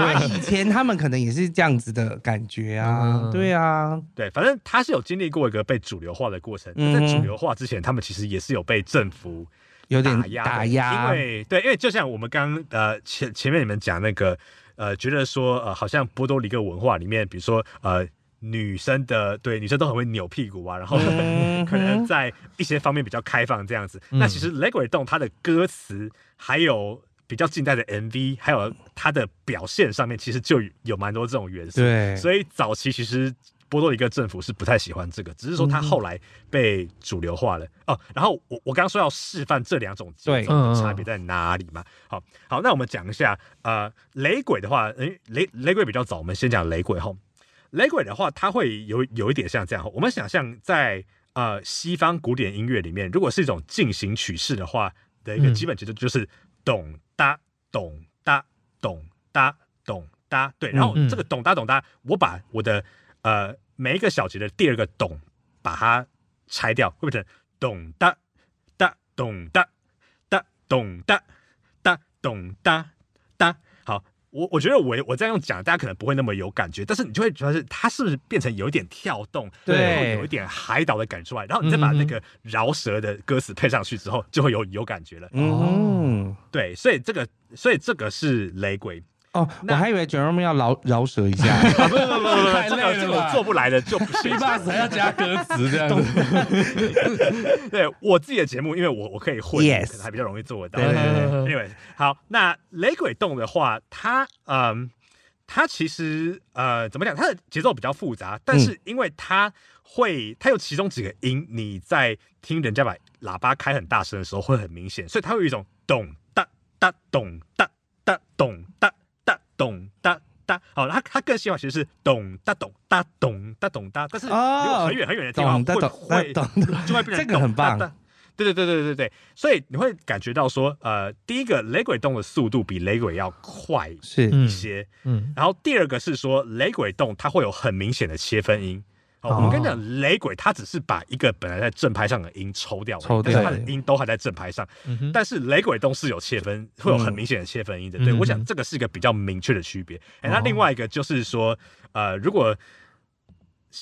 好？以前他们可能也是这样子的感觉啊，嗯、对啊，对，反正他是有经历过一个被主流化的过程。嗯、在主流化之前，他们其实也是有被政府有点打压，因为对，因为就像我们刚刚呃前前面你们讲那个呃，觉得说呃，好像波多黎各文化里面，比如说呃。女生的对女生都很会扭屁股啊，然后可能在一些方面比较开放这样子。嗯、那其实雷鬼动它的歌词还有比较近代的 MV，还有它的表现上面，其实就有蛮多这种元素。对，所以早期其实波多黎各政府是不太喜欢这个，只是说它后来被主流化了、嗯、哦。然后我我刚刚说要示范这两种节奏的差别在哪里嘛？好好，那我们讲一下呃雷鬼的话，诶雷雷鬼比较早，我们先讲雷鬼后。雷鬼的话，它会有有一点像这样。我们想象在呃西方古典音乐里面，如果是一种进行曲式的话的一个基本节奏，就是咚哒咚哒咚哒咚哒哒，对，然后这个咚哒咚哒，我把我的呃每一个小节的第二个咚把它拆掉，会变成咚哒哒咚哒哒咚哒哒咚哒哒。好，我我觉得我我这样用讲，大家可能不会那么有感觉，但是你就会觉得是它是不是变成有一点跳动，对，有一点海岛的感觉出来，然后你再把那个饶舌的歌词配上去之后，就会有有感觉了。嗯，对，所以这个所以这个是雷鬼。哦，我还以为 Jerome 要饶饶舌一下，不不不不不，这个这个我做不来的就不行。B-box 还要加歌词这样子。对我自己的节目，因为我我可以混，可能还比较容易做得到。因为好，那雷鬼动的话，它嗯，它其实呃怎么讲？它的节奏比较复杂，但是因为它会，它有其中几个音，你在听人家把喇叭开很大声的时候会很明显，所以它会有一种咚哒哒咚哒哒咚哒。咚哒哒，好，他他更希望其实是咚哒咚哒咚哒咚哒，但是很远很远的地方会会就会变成这个很棒，对对对对对对，所以你会感觉到说，呃，第一个雷鬼动的速度比雷鬼要快一些，嗯，然后第二个是说雷鬼动它会有很明显的切分音。我们跟你讲，雷鬼他只是把一个本来在正拍上的音抽掉，抽掉，但是他的音都还在正拍上。但是雷鬼动是有切分，会有很明显的切分音的。对，我想这个是一个比较明确的区别。哎，那另外一个就是说，呃，如果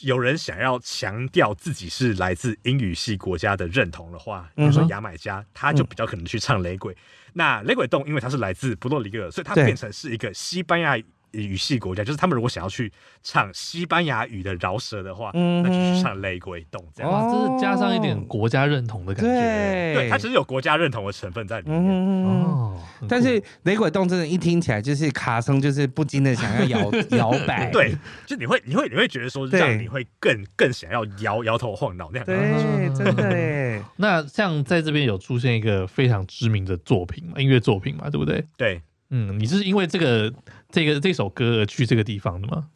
有人想要强调自己是来自英语系国家的认同的话，比如说牙买加，他就比较可能去唱雷鬼。那雷鬼动，因为它是来自波多黎各，所以它变成是一个西班牙语系国家，就是他们如果想要去唱西班牙语的饶舌的话，嗯、那就去唱雷鬼动这样。哇，这是加上一点国家认同的感觉。对，对，它其实有国家认同的成分在里面。嗯、哦，但是雷鬼动真的，一听起来就是卡声，就是不禁的想要摇 摇摆。对，就你会你会你会觉得说，让你会更更想要摇摇头晃脑那样。对，真的耶。那像在这边有出现一个非常知名的作品嘛，音乐作品嘛，对不对？对。嗯，你是因为这个这个这首歌而去这个地方的吗？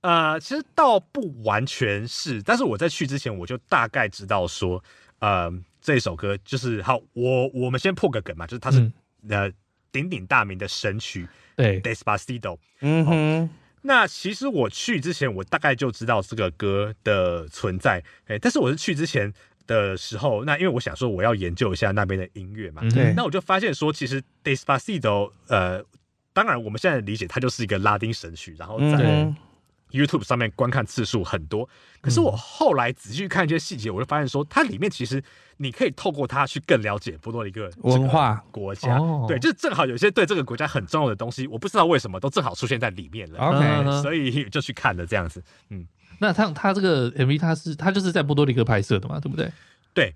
呃，其实倒不完全是，但是我在去之前我就大概知道说，呃，这首歌就是好，我我们先破个梗嘛，就是它是、嗯、呃鼎鼎大名的神曲，对，Despacito。嗯哼，那其实我去之前我大概就知道这个歌的存在，哎，但是我是去之前。的时候，那因为我想说我要研究一下那边的音乐嘛，那我就发现说，其实 Despacito，呃，当然我们现在理解它就是一个拉丁神曲，然后在 YouTube 上面观看次数很多。可是我后来仔细看一些细节，我就发现说，它里面其实你可以透过它去更了解波多黎各文化。国家，对，就是正好有些对这个国家很重要的东西，我不知道为什么都正好出现在里面了，OK，所以就去看了这样子，嗯。那他他这个 MV 他是他就是在波多黎各拍摄的嘛，对不对？对，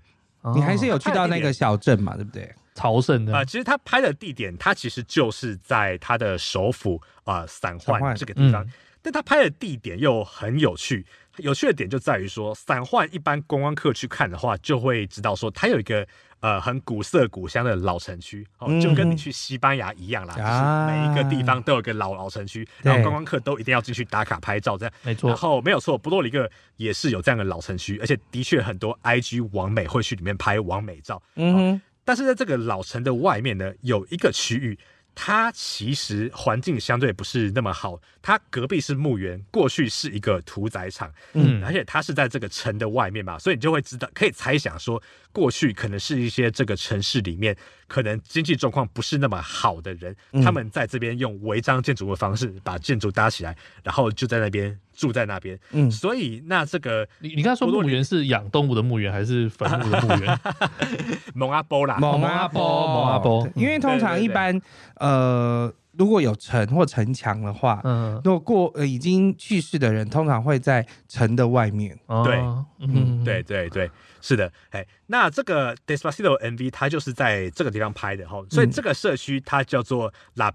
你还是有去到那个小镇嘛，对不对？朝圣的啊、呃，其实他拍的地点，他其实就是在他的首府啊，散、呃、縵这个地方。嗯、但他拍的地点又很有趣，有趣的点就在于说，散縵一般观光客去看的话，就会知道说，它有一个。呃，很古色古香的老城区，哦，就跟你去西班牙一样啦，嗯、就是每一个地方都有一个老老城区，啊、然后观光客都一定要进去打卡拍照，这样没错。然后没有错，布洛里克也是有这样的老城区，而且的确很多 IG 网美会去里面拍网美照。嗯哼，但是在这个老城的外面呢，有一个区域。它其实环境相对不是那么好，它隔壁是墓园，过去是一个屠宰场，嗯，而且它是在这个城的外面嘛，所以你就会知道，可以猜想说，过去可能是一些这个城市里面可能经济状况不是那么好的人，嗯、他们在这边用违章建筑的方式把建筑搭起来，然后就在那边住在那边，嗯，所以那这个你你刚才说墓园是养动物的墓园还是坟墓的墓园？蒙阿波啦，蒙阿波，蒙阿波，因为通常一般。呃，如果有城或城墙的话，嗯，如果过呃已经去世的人，通常会在城的外面。对，嗯，对对对，是的，哎，那这个 Despacito MV 它就是在这个地方拍的哈，所以这个社区它叫做 La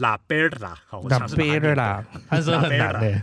Perla，La Perla，好，La Perla，它是很难的。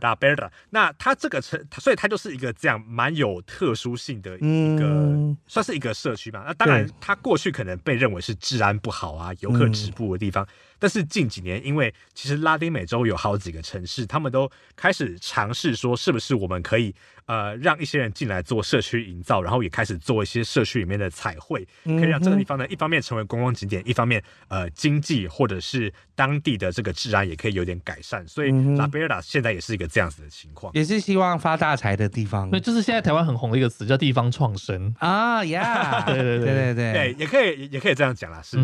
拉贝尔达，那它这个城，所以它就是一个这样蛮有特殊性的一个，嗯、算是一个社区吧。那当然，它过去可能被认为是治安不好啊、游客止步的地方。嗯、但是近几年，因为其实拉丁美洲有好几个城市，他们都开始尝试说，是不是我们可以呃让一些人进来做社区营造，然后也开始做一些社区里面的彩绘，可以让这个地方呢，一方面成为观光景点，一方面呃经济或者是当地的这个治安也可以有点改善。所以拉贝尔达现在也是一个这样子的情况，也是希望发大财的地方。对，就是现在台湾很红的一个词叫地方创生啊呀，对对对对对对，也可以也可以这样讲啦。是，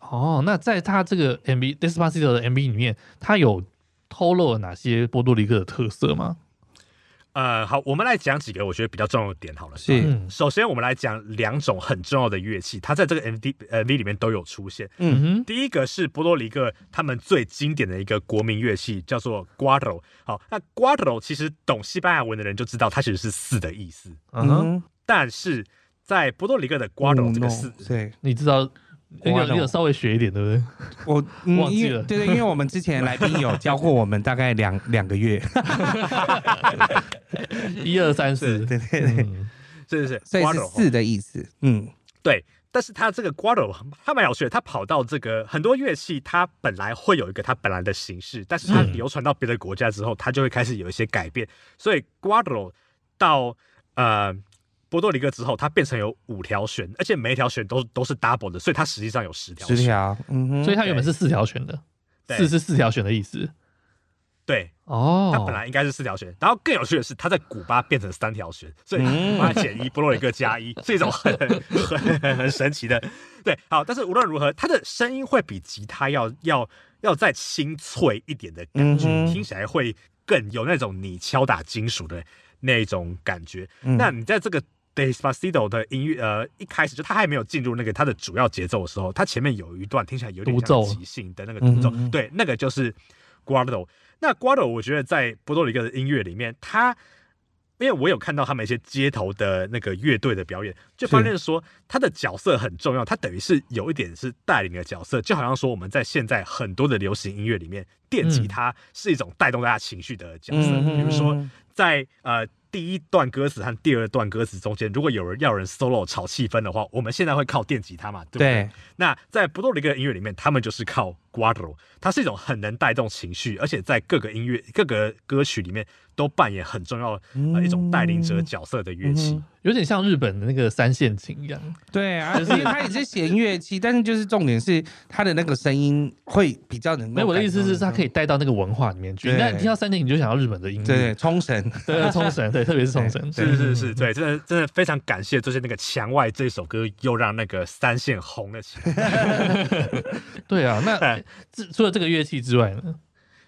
哦，那在他这个 MV Despacito 的 MV 里面，他有透露了哪些波多黎各的特色吗？呃，好，我们来讲几个我觉得比较重要的点好了。是，首先我们来讲两种很重要的乐器，它在这个 MV 呃 MV 里面都有出现。嗯哼，第一个是波多黎各他们最经典的一个国民乐器，叫做 Cuatro。好，那 Cuatro 其实懂西班牙文的人就知道，它其实是四的意思。嗯哼，但是在波多黎各的 Cuatro 这个四，对，你知道。那个你有稍微学一点，对不对？我、嗯、忘记了。对对，因为我们之前来宾有教过我们大概两两个月，一二三四，对对对，是是是，所以是四的意思。嗯，对。但是它这个 Cuatro 它蛮有趣的，它跑到这个很多乐器，它本来会有一个它本来的形式，但是它流传到别的国家之后，它就会开始有一些改变。所以 Cuatro 到呃。波多黎各之后，它变成有五条弦，而且每一条弦都都是 double 的，所以它实际上有十条。十条，嗯哼，所以它原本是四条弦的，四对是四条弦的意思。对，哦，它本来应该是四条弦，然后更有趣的是，它在古巴变成三条弦，所以古巴减一，波多黎各加一，是一种很很很很神奇的。对，好，但是无论如何，它的声音会比吉他要要要再清脆一点的感觉，嗯、听起来会更有那种你敲打金属的那种感觉。嗯、那你在这个。Despacito 的音乐，呃，一开始就他还没有进入那个他的主要节奏的时候，他前面有一段听起来有点像即兴的那个独奏，嗯、对，那个就是 Guardo。那 Guardo 我觉得在波多黎各的音乐里面，他因为我有看到他们一些街头的那个乐队的表演，就发现说他的角色很重要，他等于是有一点是带领的角色，就好像说我们在现在很多的流行音乐里面，电吉他是一种带动大家情绪的角色，嗯、比如说在呃。第一段歌词和第二段歌词中间，如果有人要人 solo 炒气氛的话，我们现在会靠电吉他嘛，对不对？对，那在不动的一个音乐里面，他们就是靠 Cuatro，它是一种很能带动情绪，而且在各个音乐、各个歌曲里面。都扮演很重要的、呃、一种带领者角色的乐器，有点像日本的那个三线琴一样。对啊，因为它也是弦乐器，但是就是重点是它的那个声音会比较能。没有，我的意思是它可以带到那个文化里面去。那你听到三线，你就想到日本的音乐。对，冲绳，对，冲绳，对，特别是冲绳。是是是，对，真的真的非常感谢，就是那个墙外这首歌又让那个三线红了起来。对啊，那除了这个乐器之外呢？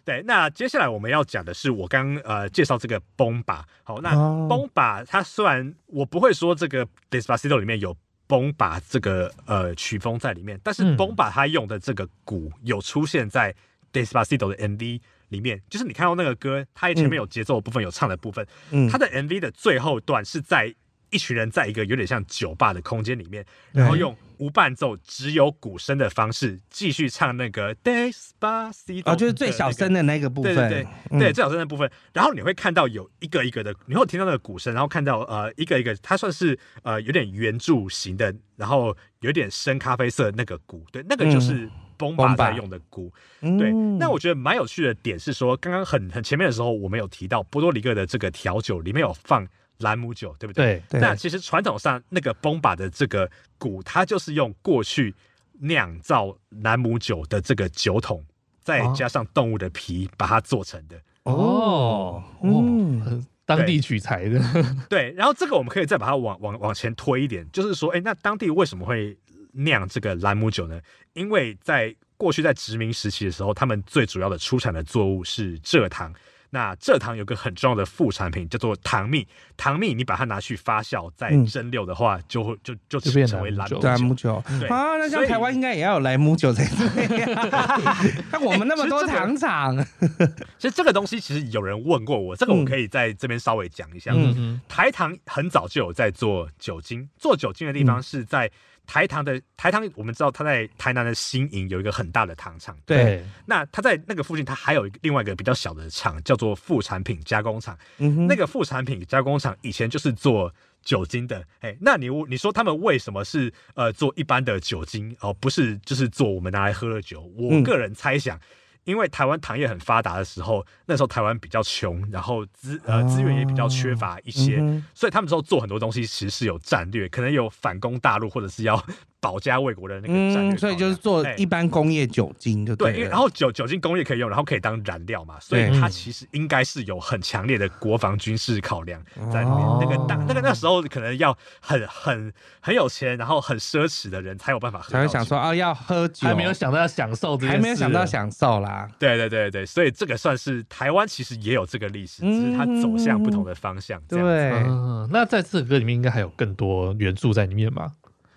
对，那接下来我们要讲的是我刚呃介绍这个 bomba。好，那 bomba 它虽然我不会说这个 Despacito 里面有 bomba 这个呃曲风在里面，但是 bomba 它用的这个鼓有出现在 Despacito 的 MV 里面，就是你看到那个歌，它前面有节奏的部分，有唱的部分，它的 MV 的最后段是在一群人在一个有点像酒吧的空间里面，然后用。无伴奏，只有鼓声的方式继续唱那个 Despacito，哦，就是最小声的那个部分，对对对，嗯、对最小声的部分。然后你会看到有一个一个的，你会听到那个鼓声，然后看到呃一个一个，它算是呃有点圆柱形的，然后有点深咖啡色那个鼓，对，那个就是 Bomba 在用的鼓。嗯、对，那我觉得蛮有趣的点是说，刚刚很很前面的时候，我们有提到波多黎各的这个调酒里面有放。兰姆酒对不对？对。那其实传统上那个 bomba 的这个鼓，它就是用过去酿造兰姆酒的这个酒桶，再加上动物的皮把它做成的。哦，嗯，当地取材的。对。然后这个我们可以再把它往往往前推一点，就是说，哎，那当地为什么会酿这个兰姆酒呢？因为在过去在殖民时期的时候，他们最主要的出产的作物是蔗糖。那蔗糖有个很重要的副产品叫做糖蜜，糖蜜你把它拿去发酵再蒸馏的话，就会就就成为兰姆酒。对啊，那像台湾应该也要有兰姆酒才对呀。那我们那么多糖厂，其实这个东西其实有人问过我，这个我可以在这边稍微讲一下。嗯台糖很早就有在做酒精，做酒精的地方是在台糖的台糖，我们知道它在台南的新营有一个很大的糖厂。对，那它在那个附近，它还有一个另外一个比较小的厂，叫做副产品加工厂。嗯哼，那个副产品加工厂以前就是做酒精的。哎，那你你说他们为什么是呃做一般的酒精哦，不是就是做我们拿来喝的酒？我个人猜想。嗯因为台湾糖业很发达的时候，那时候台湾比较穷，然后资呃资源也比较缺乏一些，哦嗯、所以他们之后做很多东西其实是有战略，可能有反攻大陆或者是要。保家卫国的那个战略、嗯，所以就是做一般工业酒精就对，对，然后酒酒精工业可以用，然后可以当燃料嘛，所以它其实应该是有很强烈的国防军事考量在里面。哦、那个大那个那时候可能要很很很有钱，然后很奢侈的人才有办法喝。才会想说啊，要喝酒，还没有想到要享受这，还没有想到享受啦。对对对对，所以这个算是台湾其实也有这个历史，只是它走向不同的方向。对、嗯，那在这首歌里面应该还有更多元素在里面吧？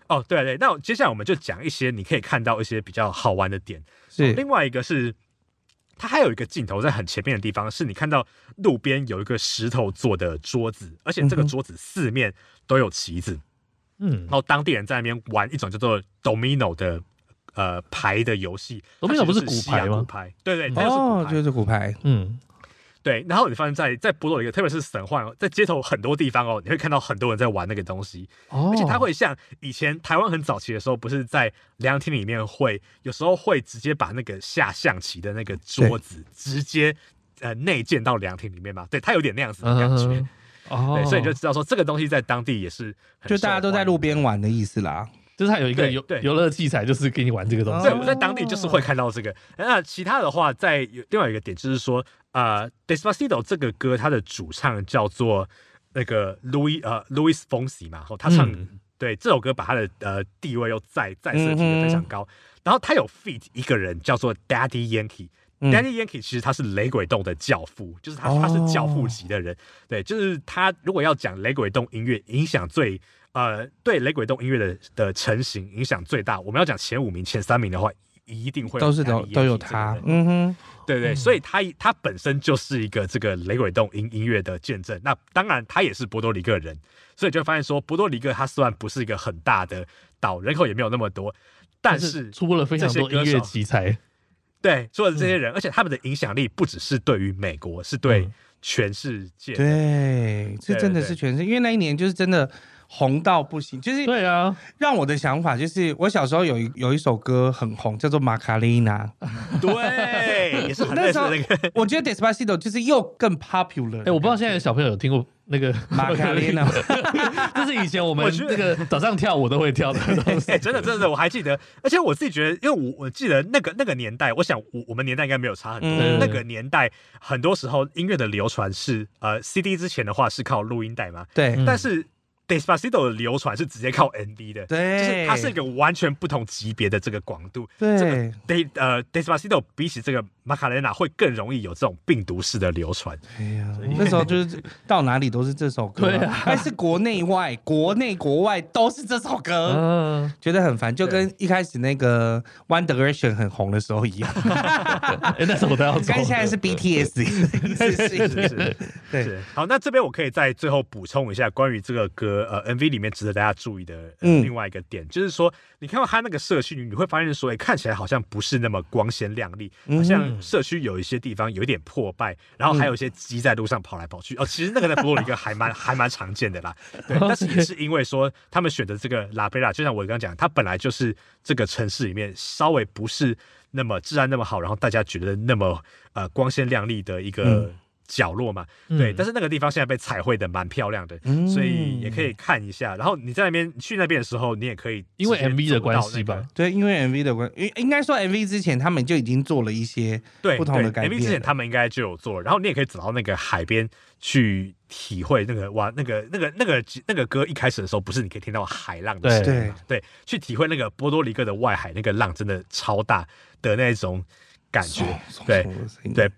哦，对对，那接下来我们就讲一些你可以看到一些比较好玩的点。是，哦，另外一个是，它还有一个镜头在很前面的地方，是你看到路边有一个石头做的桌子，而且这个桌子四面都有旗子。嗯，然后当地人在那边玩一种叫做 Domino 的呃牌的游戏。Domino 不是骨牌吗？对对，它就是骨牌，哦，就是骨牌。嗯。对，然后你发现在，在在波多黎各，特别是神话，在街头很多地方哦，你会看到很多人在玩那个东西，哦、而且它会像以前台湾很早期的时候，不是在凉亭里面会有时候会直接把那个下象棋的那个桌子直接呃内建到凉亭里面嘛？对，它有点那样子的感觉，嗯、哦，对，所以你就知道说这个东西在当地也是就大家都在路边玩的意思啦。就是它有一个游游乐器材，就是给你玩这个东西。对，我在当地就是会看到这个。那其他的话，在有另外一个点就是说，呃，Despacito 这个歌，它的主唱叫做那个 Louis 呃 Louis Fonsi 嘛，然后他唱、嗯、对这首歌，把他的呃地位又再再次提的非常高。嗯、然后他有 feat 一个人叫做 Daddy Yankee，Daddy、嗯、Yankee 其实他是雷鬼洞的教父，就是他他是教父级的人。哦、对，就是他如果要讲雷鬼洞音乐影响最。呃，对雷鬼动音乐的的成型影响最大。我们要讲前五名、前三名的话，一定会都是都都有他。嗯哼，对对，所以他他本身就是一个这个雷鬼动音音乐的见证。那当然，他也是波多黎各人，所以就发现说，波多黎各他虽然不是一个很大的岛，人口也没有那么多，但是出了非常多音乐奇才。对，出了这些人，而且他们的影响力不只是对于美国，是对全世界。对，这真的是全世界，因为那一年就是真的。红到不行，就是对啊，让我的想法就是，我小时候有一有一首歌很红，叫做《玛卡丽娜》，对，也是很那时候那个。我觉得 Despacito 就是又更 popular。哎、欸，我不知道现在的小朋友有听过那个玛卡丽娜，这是以前我们那个早上跳舞都会跳的东西。真的真的，我还记得，而且我自己觉得，因为我我记得那个那个年代，我想我我们年代应该没有差很多。嗯、那个年代很多时候音乐的流传是呃 CD 之前的话是靠录音带嘛，对，但是。Despacito 的流传是直接靠 MV 的，对，就是它是一个完全不同级别的这个广度。对，这个 De 呃 Despacito 比起这个玛卡雷娜会更容易有这种病毒式的流传。哎呀，那时候就是到哪里都是这首歌，对啊，还是国内外、国内国外都是这首歌，嗯，觉得很烦，就跟一开始那个 One Direction 很红的时候一样。哎，那时候我都要走。跟现在是 BTS，是是是，对。好，那这边我可以再最后补充一下关于这个歌。呃，MV 里面值得大家注意的、呃嗯、另外一个点，就是说，你看到他那个社区，你会发现说，哎、欸，看起来好像不是那么光鲜亮丽，好像社区有一些地方有一点破败，然后还有一些鸡在路上跑来跑去。哦，其实那个在波多黎各还蛮 还蛮常见的啦。对，但是也是因为说他们选择这个拉贝拉，就像我刚刚讲，它本来就是这个城市里面稍微不是那么治安那么好，然后大家觉得那么呃光鲜亮丽的一个。嗯角落嘛，对，嗯、但是那个地方现在被彩绘的蛮漂亮的，嗯、所以也可以看一下。然后你在那边去那边的时候，你也可以因为 MV 的关系吧？对，因为 MV 的关，应应该说 MV 之前他们就已经做了一些对不同的改变。MV 之前他们应该就有做，然后你也可以走到那个海边去体会那个哇，那个那个那个那个歌一开始的时候，不是你可以听到海浪的声音吗？对对，去体会那个波多黎各的外海那个浪真的超大的那种感觉，对对。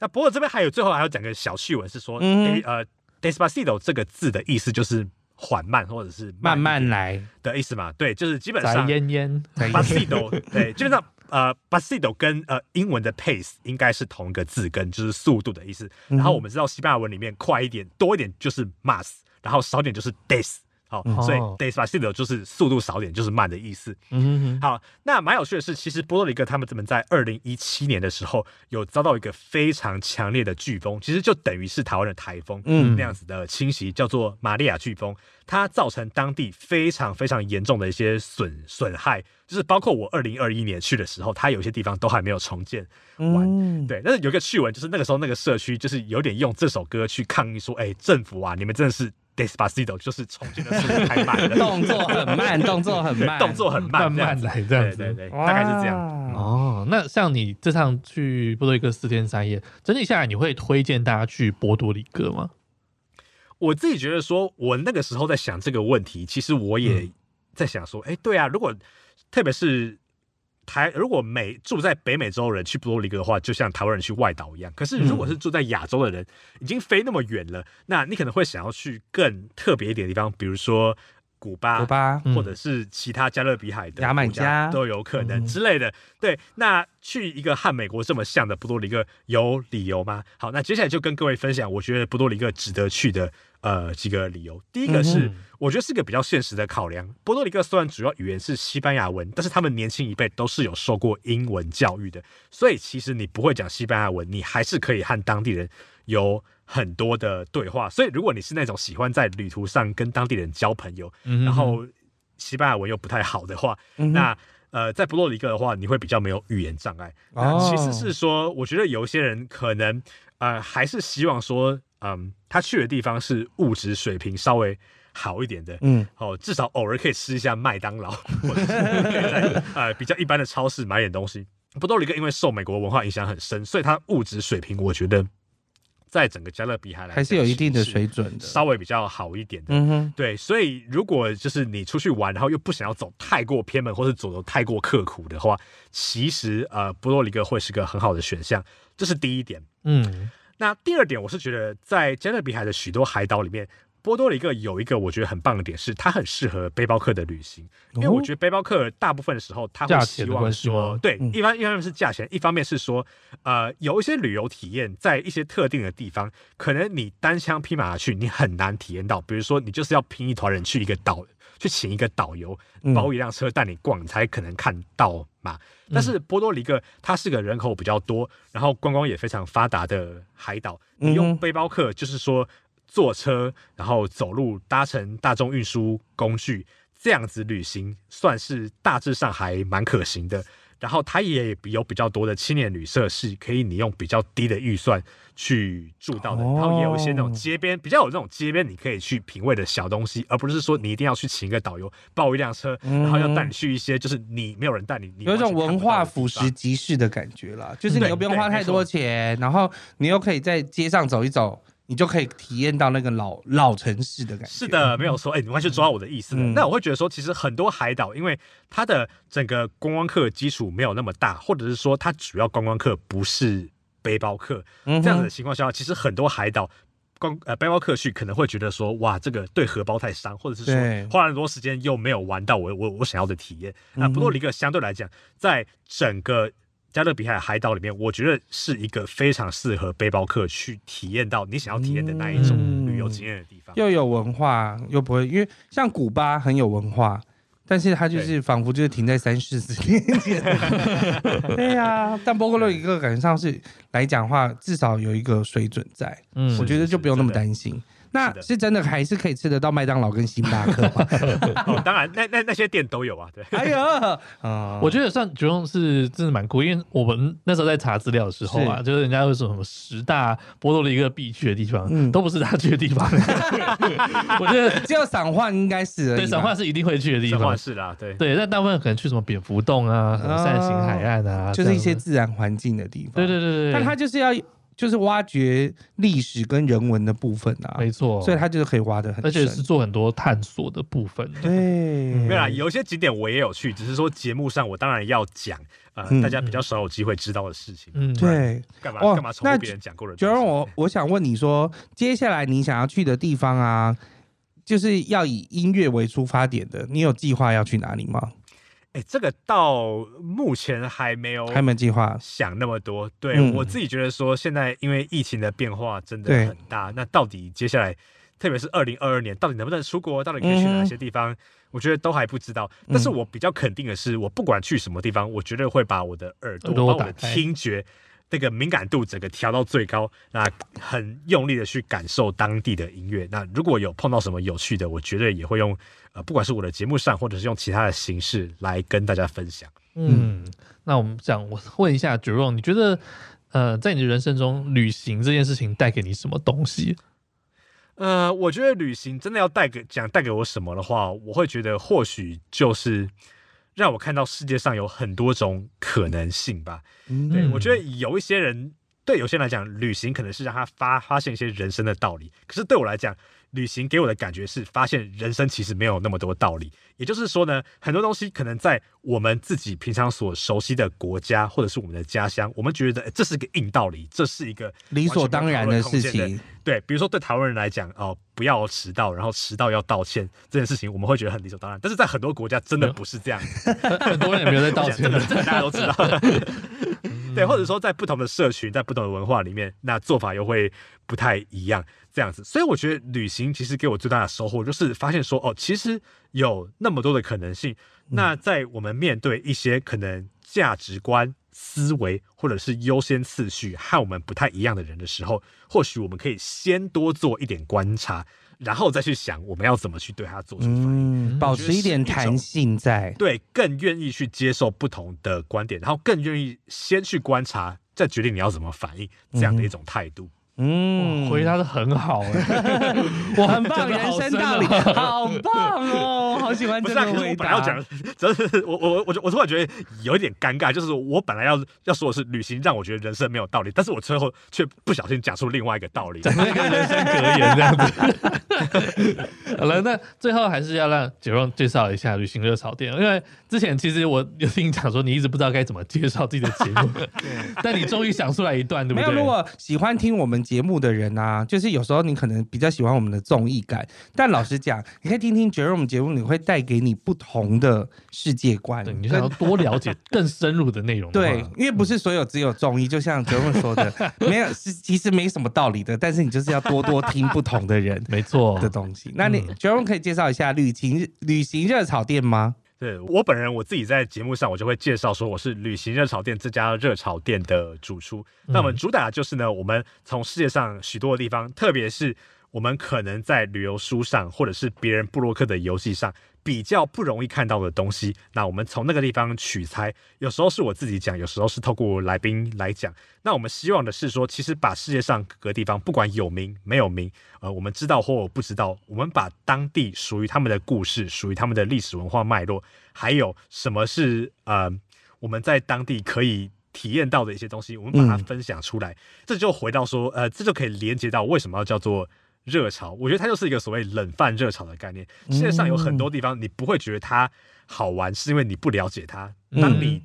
那不过这边还有最后还要讲个小趣闻，是说，嗯、呃，Despacito 这个字的意思就是缓慢或者是慢，慢慢来的意思嘛？对，就是基本上烟烟，Pasito 对，基本上呃，Pasito 跟呃英文的 pace 应该是同一个字根，就是速度的意思。然后我们知道西班牙文里面快一点多一点就是 mas，然后少点就是 des。好，所以 Despacito 就是速度少点，就是慢的意思。嗯，好，那蛮有趣的是，其实波多黎各他们怎么在二零一七年的时候有遭到一个非常强烈的飓风，其实就等于是台湾的台风，嗯，那样子的侵袭，叫做玛利亚飓风，它造成当地非常非常严重的一些损损害，就是包括我二零二一年去的时候，它有些地方都还没有重建完。嗯，对，但是有一个趣闻，就是那个时候那个社区就是有点用这首歌去抗议说，哎，政府啊，你们真的是。Despacito 就是重庆的速度太慢了，动作很慢，动作很慢，动作很慢，慢慢来这样子，对对对，大概是这样。哦，那像你这趟去波多黎各四天三夜，整体下来，你会推荐大家去波多黎各吗？我自己觉得说，我那个时候在想这个问题，其实我也在想说，哎、嗯，对啊，如果特别是。台如果美住在北美洲人去波多黎各的话，就像台湾人去外岛一样。可是如果是住在亚洲的人，已经飞那么远了，那你可能会想要去更特别一点的地方，比如说古巴、古巴，或者是其他加勒比海的牙买加都有可能之类的。对，那去一个和美国这么像的波多黎各有理由吗？好，那接下来就跟各位分享，我觉得波多黎各值得去的。呃，几个理由。第一个是，我觉得是个比较现实的考量。波多黎各虽然主要语言是西班牙文，但是他们年轻一辈都是有受过英文教育的，所以其实你不会讲西班牙文，你还是可以和当地人有很多的对话。所以，如果你是那种喜欢在旅途上跟当地人交朋友，然后西班牙文又不太好的话，那呃，在波多黎各的话，你会比较没有语言障碍。那其实是说，我觉得有一些人可能呃，还是希望说。嗯，他去的地方是物质水平稍微好一点的，嗯，哦，至少偶尔可以吃一下麦当劳，或者是可以在呃比较一般的超市买点东西。波多黎各因为受美国文化影响很深，所以它物质水平我觉得在整个加勒比海来还是有一定的水准的，稍微比较好一点的。嗯哼，对，所以如果就是你出去玩，然后又不想要走太过偏门，或是走的太过刻苦的话，其实呃波多黎各会是个很好的选项，这是第一点。嗯。那第二点，我是觉得在加勒比海的许多海岛里面，波多黎各有一个我觉得很棒的点，是它很适合背包客的旅行。因为我觉得背包客大部分的时候，他会希望说，对，一方一方面是价钱，一方面是说，呃，有一些旅游体验在一些特定的地方，可能你单枪匹马去，你很难体验到。比如说，你就是要拼一团人去一个岛。去请一个导游包一辆车带你逛，你才可能看到嘛。但是波多黎各它是个人口比较多，然后观光也非常发达的海岛。你用背包客，就是说坐车，然后走路，搭乘大众运输工具这样子旅行，算是大致上还蛮可行的。然后它也有比较多的青年旅社，是可以你用比较低的预算去住到的。然后也有一些那种街边比较有那种街边你可以去品味的小东西，而不是说你一定要去请一个导游包一辆车，然后要带你去一些就是你没有人带你，你有一种文化腐蚀集市的感觉啦。就是你又不用花太多钱，然后你又可以在街上走一走。你就可以体验到那个老老城市的感觉。是的，没有错。哎、欸，你完全抓到我的意思了。嗯、那我会觉得说，其实很多海岛，因为它的整个观光客基础没有那么大，或者是说它主要观光客不是背包客，嗯、这样子的情况下，其实很多海岛光呃背包客去可能会觉得说，哇，这个对荷包太伤，或者是说花了很多时间又没有玩到我我我想要的体验。那不过一个相对来讲，在整个加勒比海海岛里面，我觉得是一个非常适合背包客去体验到你想要体验的那一种旅游经验的地方，又有文化又不会，因为像古巴很有文化，但是它就是仿佛就是停在三四十年前。对呀，但波多黎各感觉上是来讲的话，至少有一个水准在，嗯，我觉得就不用那么担心。那是真的还是可以吃得到麦当劳跟星巴克吗？哦，当然，那那那些店都有啊。对，哎呀，我觉得算觉得是真的蛮酷，因为我们那时候在查资料的时候啊，就是人家会说什么十大波多黎各必去的地方，嗯、都不是他去的地方。我觉得只有散化应该是，对，散化是一定会去的地方。是啦，对对，但大部分可能去什么蝙蝠洞啊、什么扇形海岸啊，就是一些自然环境的地方。对对对对，但他就是要。就是挖掘历史跟人文的部分啊，没错，所以它就是可以挖的很深，而且是做很多探索的部分。对，没有啦，有些景点我也有去，只是说节目上我当然要讲，呃，大家比较少有机会知道的事情。嗯，对，干嘛干嘛重复别人讲过的？就让我我想问你说，接下来你想要去的地方啊，就是要以音乐为出发点的，你有计划要去哪里吗？哎，这个到目前还没有还没计划想那么多。对、嗯、我自己觉得说，现在因为疫情的变化真的很大，那到底接下来特别是二零二二年，到底能不能出国，到底可以去哪些地方，嗯、我觉得都还不知道。但是我比较肯定的是，我不管去什么地方，我绝对会把我的耳朵、把我的听觉那个敏感度整个调到最高，那很用力的去感受当地的音乐。那如果有碰到什么有趣的，我绝对也会用呃，不管是我的节目上，或者是用其他的形式来跟大家分享。嗯，那我们讲，我问一下 Jerome，你觉得呃，在你的人生中，旅行这件事情带给你什么东西？呃，我觉得旅行真的要带给讲带给我什么的话，我会觉得或许就是让我看到世界上有很多种可能性吧。嗯，对，我觉得有一些人，对有些人来讲，旅行可能是让他发发现一些人生的道理，可是对我来讲，旅行给我的感觉是发现人生其实没有那么多道理，也就是说呢，很多东西可能在我们自己平常所熟悉的国家或者是我们的家乡，我们觉得这是个硬道理，这是一个理所当然的事情。对，比如说对台湾人来讲，哦、呃，不要迟到，然后迟到要道歉这件事情，我们会觉得很理所当然。但是在很多国家真的不是这样，很多人也没有在道歉 的，大家都知道。对，或者说在不同的社群，在不同的文化里面，那做法又会不太一样。这样子，所以我觉得旅行其实给我最大的收获就是发现说，哦，其实有那么多的可能性。那在我们面对一些可能价值观、思维或者是优先次序和我们不太一样的人的时候，或许我们可以先多做一点观察，然后再去想我们要怎么去对他做出反应，嗯、保持一点弹性在，对，更愿意去接受不同的观点，然后更愿意先去观察，再决定你要怎么反应，这样的一种态度。嗯，回答 的很好哎、欸，我很棒，人生道理。好棒哦，好喜欢这个回我本来要讲，真 是我我我我突然觉得有一点尴尬，就是我本来要要说的是旅行让我觉得人生没有道理，但是我最后却不小心讲出另外一个道理，讲那个人生格言这样子。好了，那最后还是要让 Jerome 介绍一下旅行热潮店，因为之前其实我有听你讲说你一直不知道该怎么介绍自己的节目，但你终于想出来一段，对不对？没有，如果喜欢听我们。节目的人啊，就是有时候你可能比较喜欢我们的综艺感，但老实讲，你可以听听 Jerome 节目，你会带给你不同的世界观。对，你想要多了解 更深入的内容。对，因为不是所有只有中医，就像 Jerome 说的，没有是其实没什么道理的，但是你就是要多多听不同的人，没错的东西。那你 Jerome 可以介绍一下旅行旅行热炒店吗？对，我本人我自己在节目上，我就会介绍说我是旅行热炒店这家热炒店的主厨。那我们主打的就是呢，我们从世界上许多的地方，特别是我们可能在旅游书上或者是别人布洛克的游记上。比较不容易看到的东西，那我们从那个地方取材，有时候是我自己讲，有时候是透过来宾来讲。那我们希望的是说，其实把世界上各个地方，不管有名没有名，呃，我们知道或不知道，我们把当地属于他们的故事，属于他们的历史文化脉络，还有什么是呃我们在当地可以体验到的一些东西，我们把它分享出来。这就回到说，呃，这就可以连接到为什么要叫做。热潮，我觉得它就是一个所谓冷饭热炒的概念。世界上有很多地方，你不会觉得它好玩，是因为你不了解它。当你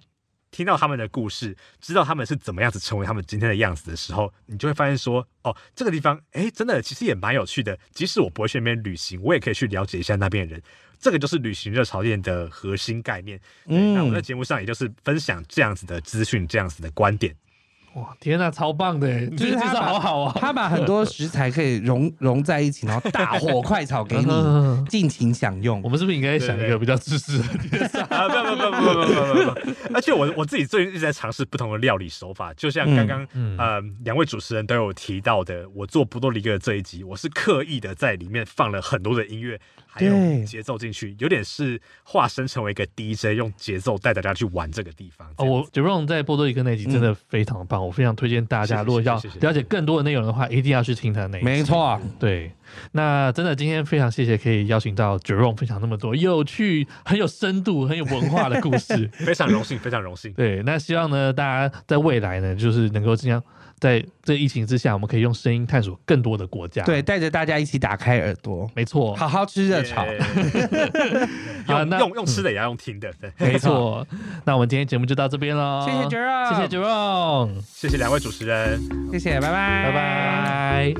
听到他们的故事，知道他们是怎么样子成为他们今天的样子的时候，你就会发现说，哦，这个地方，哎，真的其实也蛮有趣的。即使我不会去那边旅行，我也可以去了解一下那边的人。这个就是旅行热潮店的核心概念。嗯，那我们在节目上也就是分享这样子的资讯，这样子的观点。哇，天哪，超棒的！就是他好好啊，他把很多食材可以融融在一起，然后大火快炒给你 尽情享用。我们是不是应该想一个比较知识的？啊，不不不不不不不不！而且我我自己最近一直在尝试不同的料理手法，就像刚刚呃两位主持人都有提到的，我做不多里的这一集，我是刻意的在里面放了很多的音乐。还有节奏进去，有点是化身成为一个 DJ，用节奏带大家去玩这个地方。哦，我 Jerome 在波多黎各那集真的非常棒，嗯、我非常推荐大家，如果要了解更多的内容的话，一定要去听他那集。没错，对。那真的今天非常谢谢可以邀请到 Jerome 分享那么多有趣、很有深度、很有文化的故事，非常荣幸，非常荣幸。对，那希望呢，大家在未来呢，就是能够尽量。在这疫情之下，我们可以用声音探索更多的国家。对，带着大家一起打开耳朵，没错，好好吃热炒。用用用吃的也要用听的，对，没错。那我们今天节目就到这边喽，谢谢 Jerome，谢谢 Jerome，谢谢两位主持人，谢谢，拜拜，拜拜。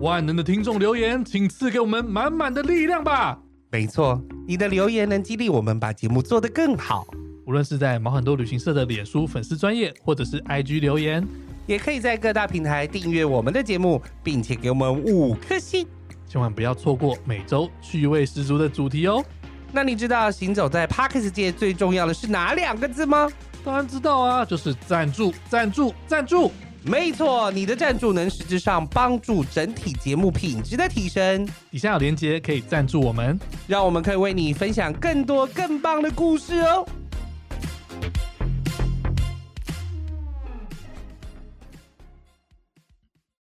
万能的听众留言，请赐给我们满满的力量吧。没错，你的留言能激励我们把节目做得更好。无论是在毛很多旅行社的脸书粉丝专页，或者是 IG 留言，也可以在各大平台订阅我们的节目，并且给我们五颗星。千万不要错过每周趣味十足的主题哦。那你知道行走在 Podcast 界最重要的是哪两个字吗？当然知道啊，就是赞助，赞助，赞助。没错，你的赞助能实质上帮助整体节目品质的提升。底下有链接可以赞助我们，让我们可以为你分享更多更棒的故事哦。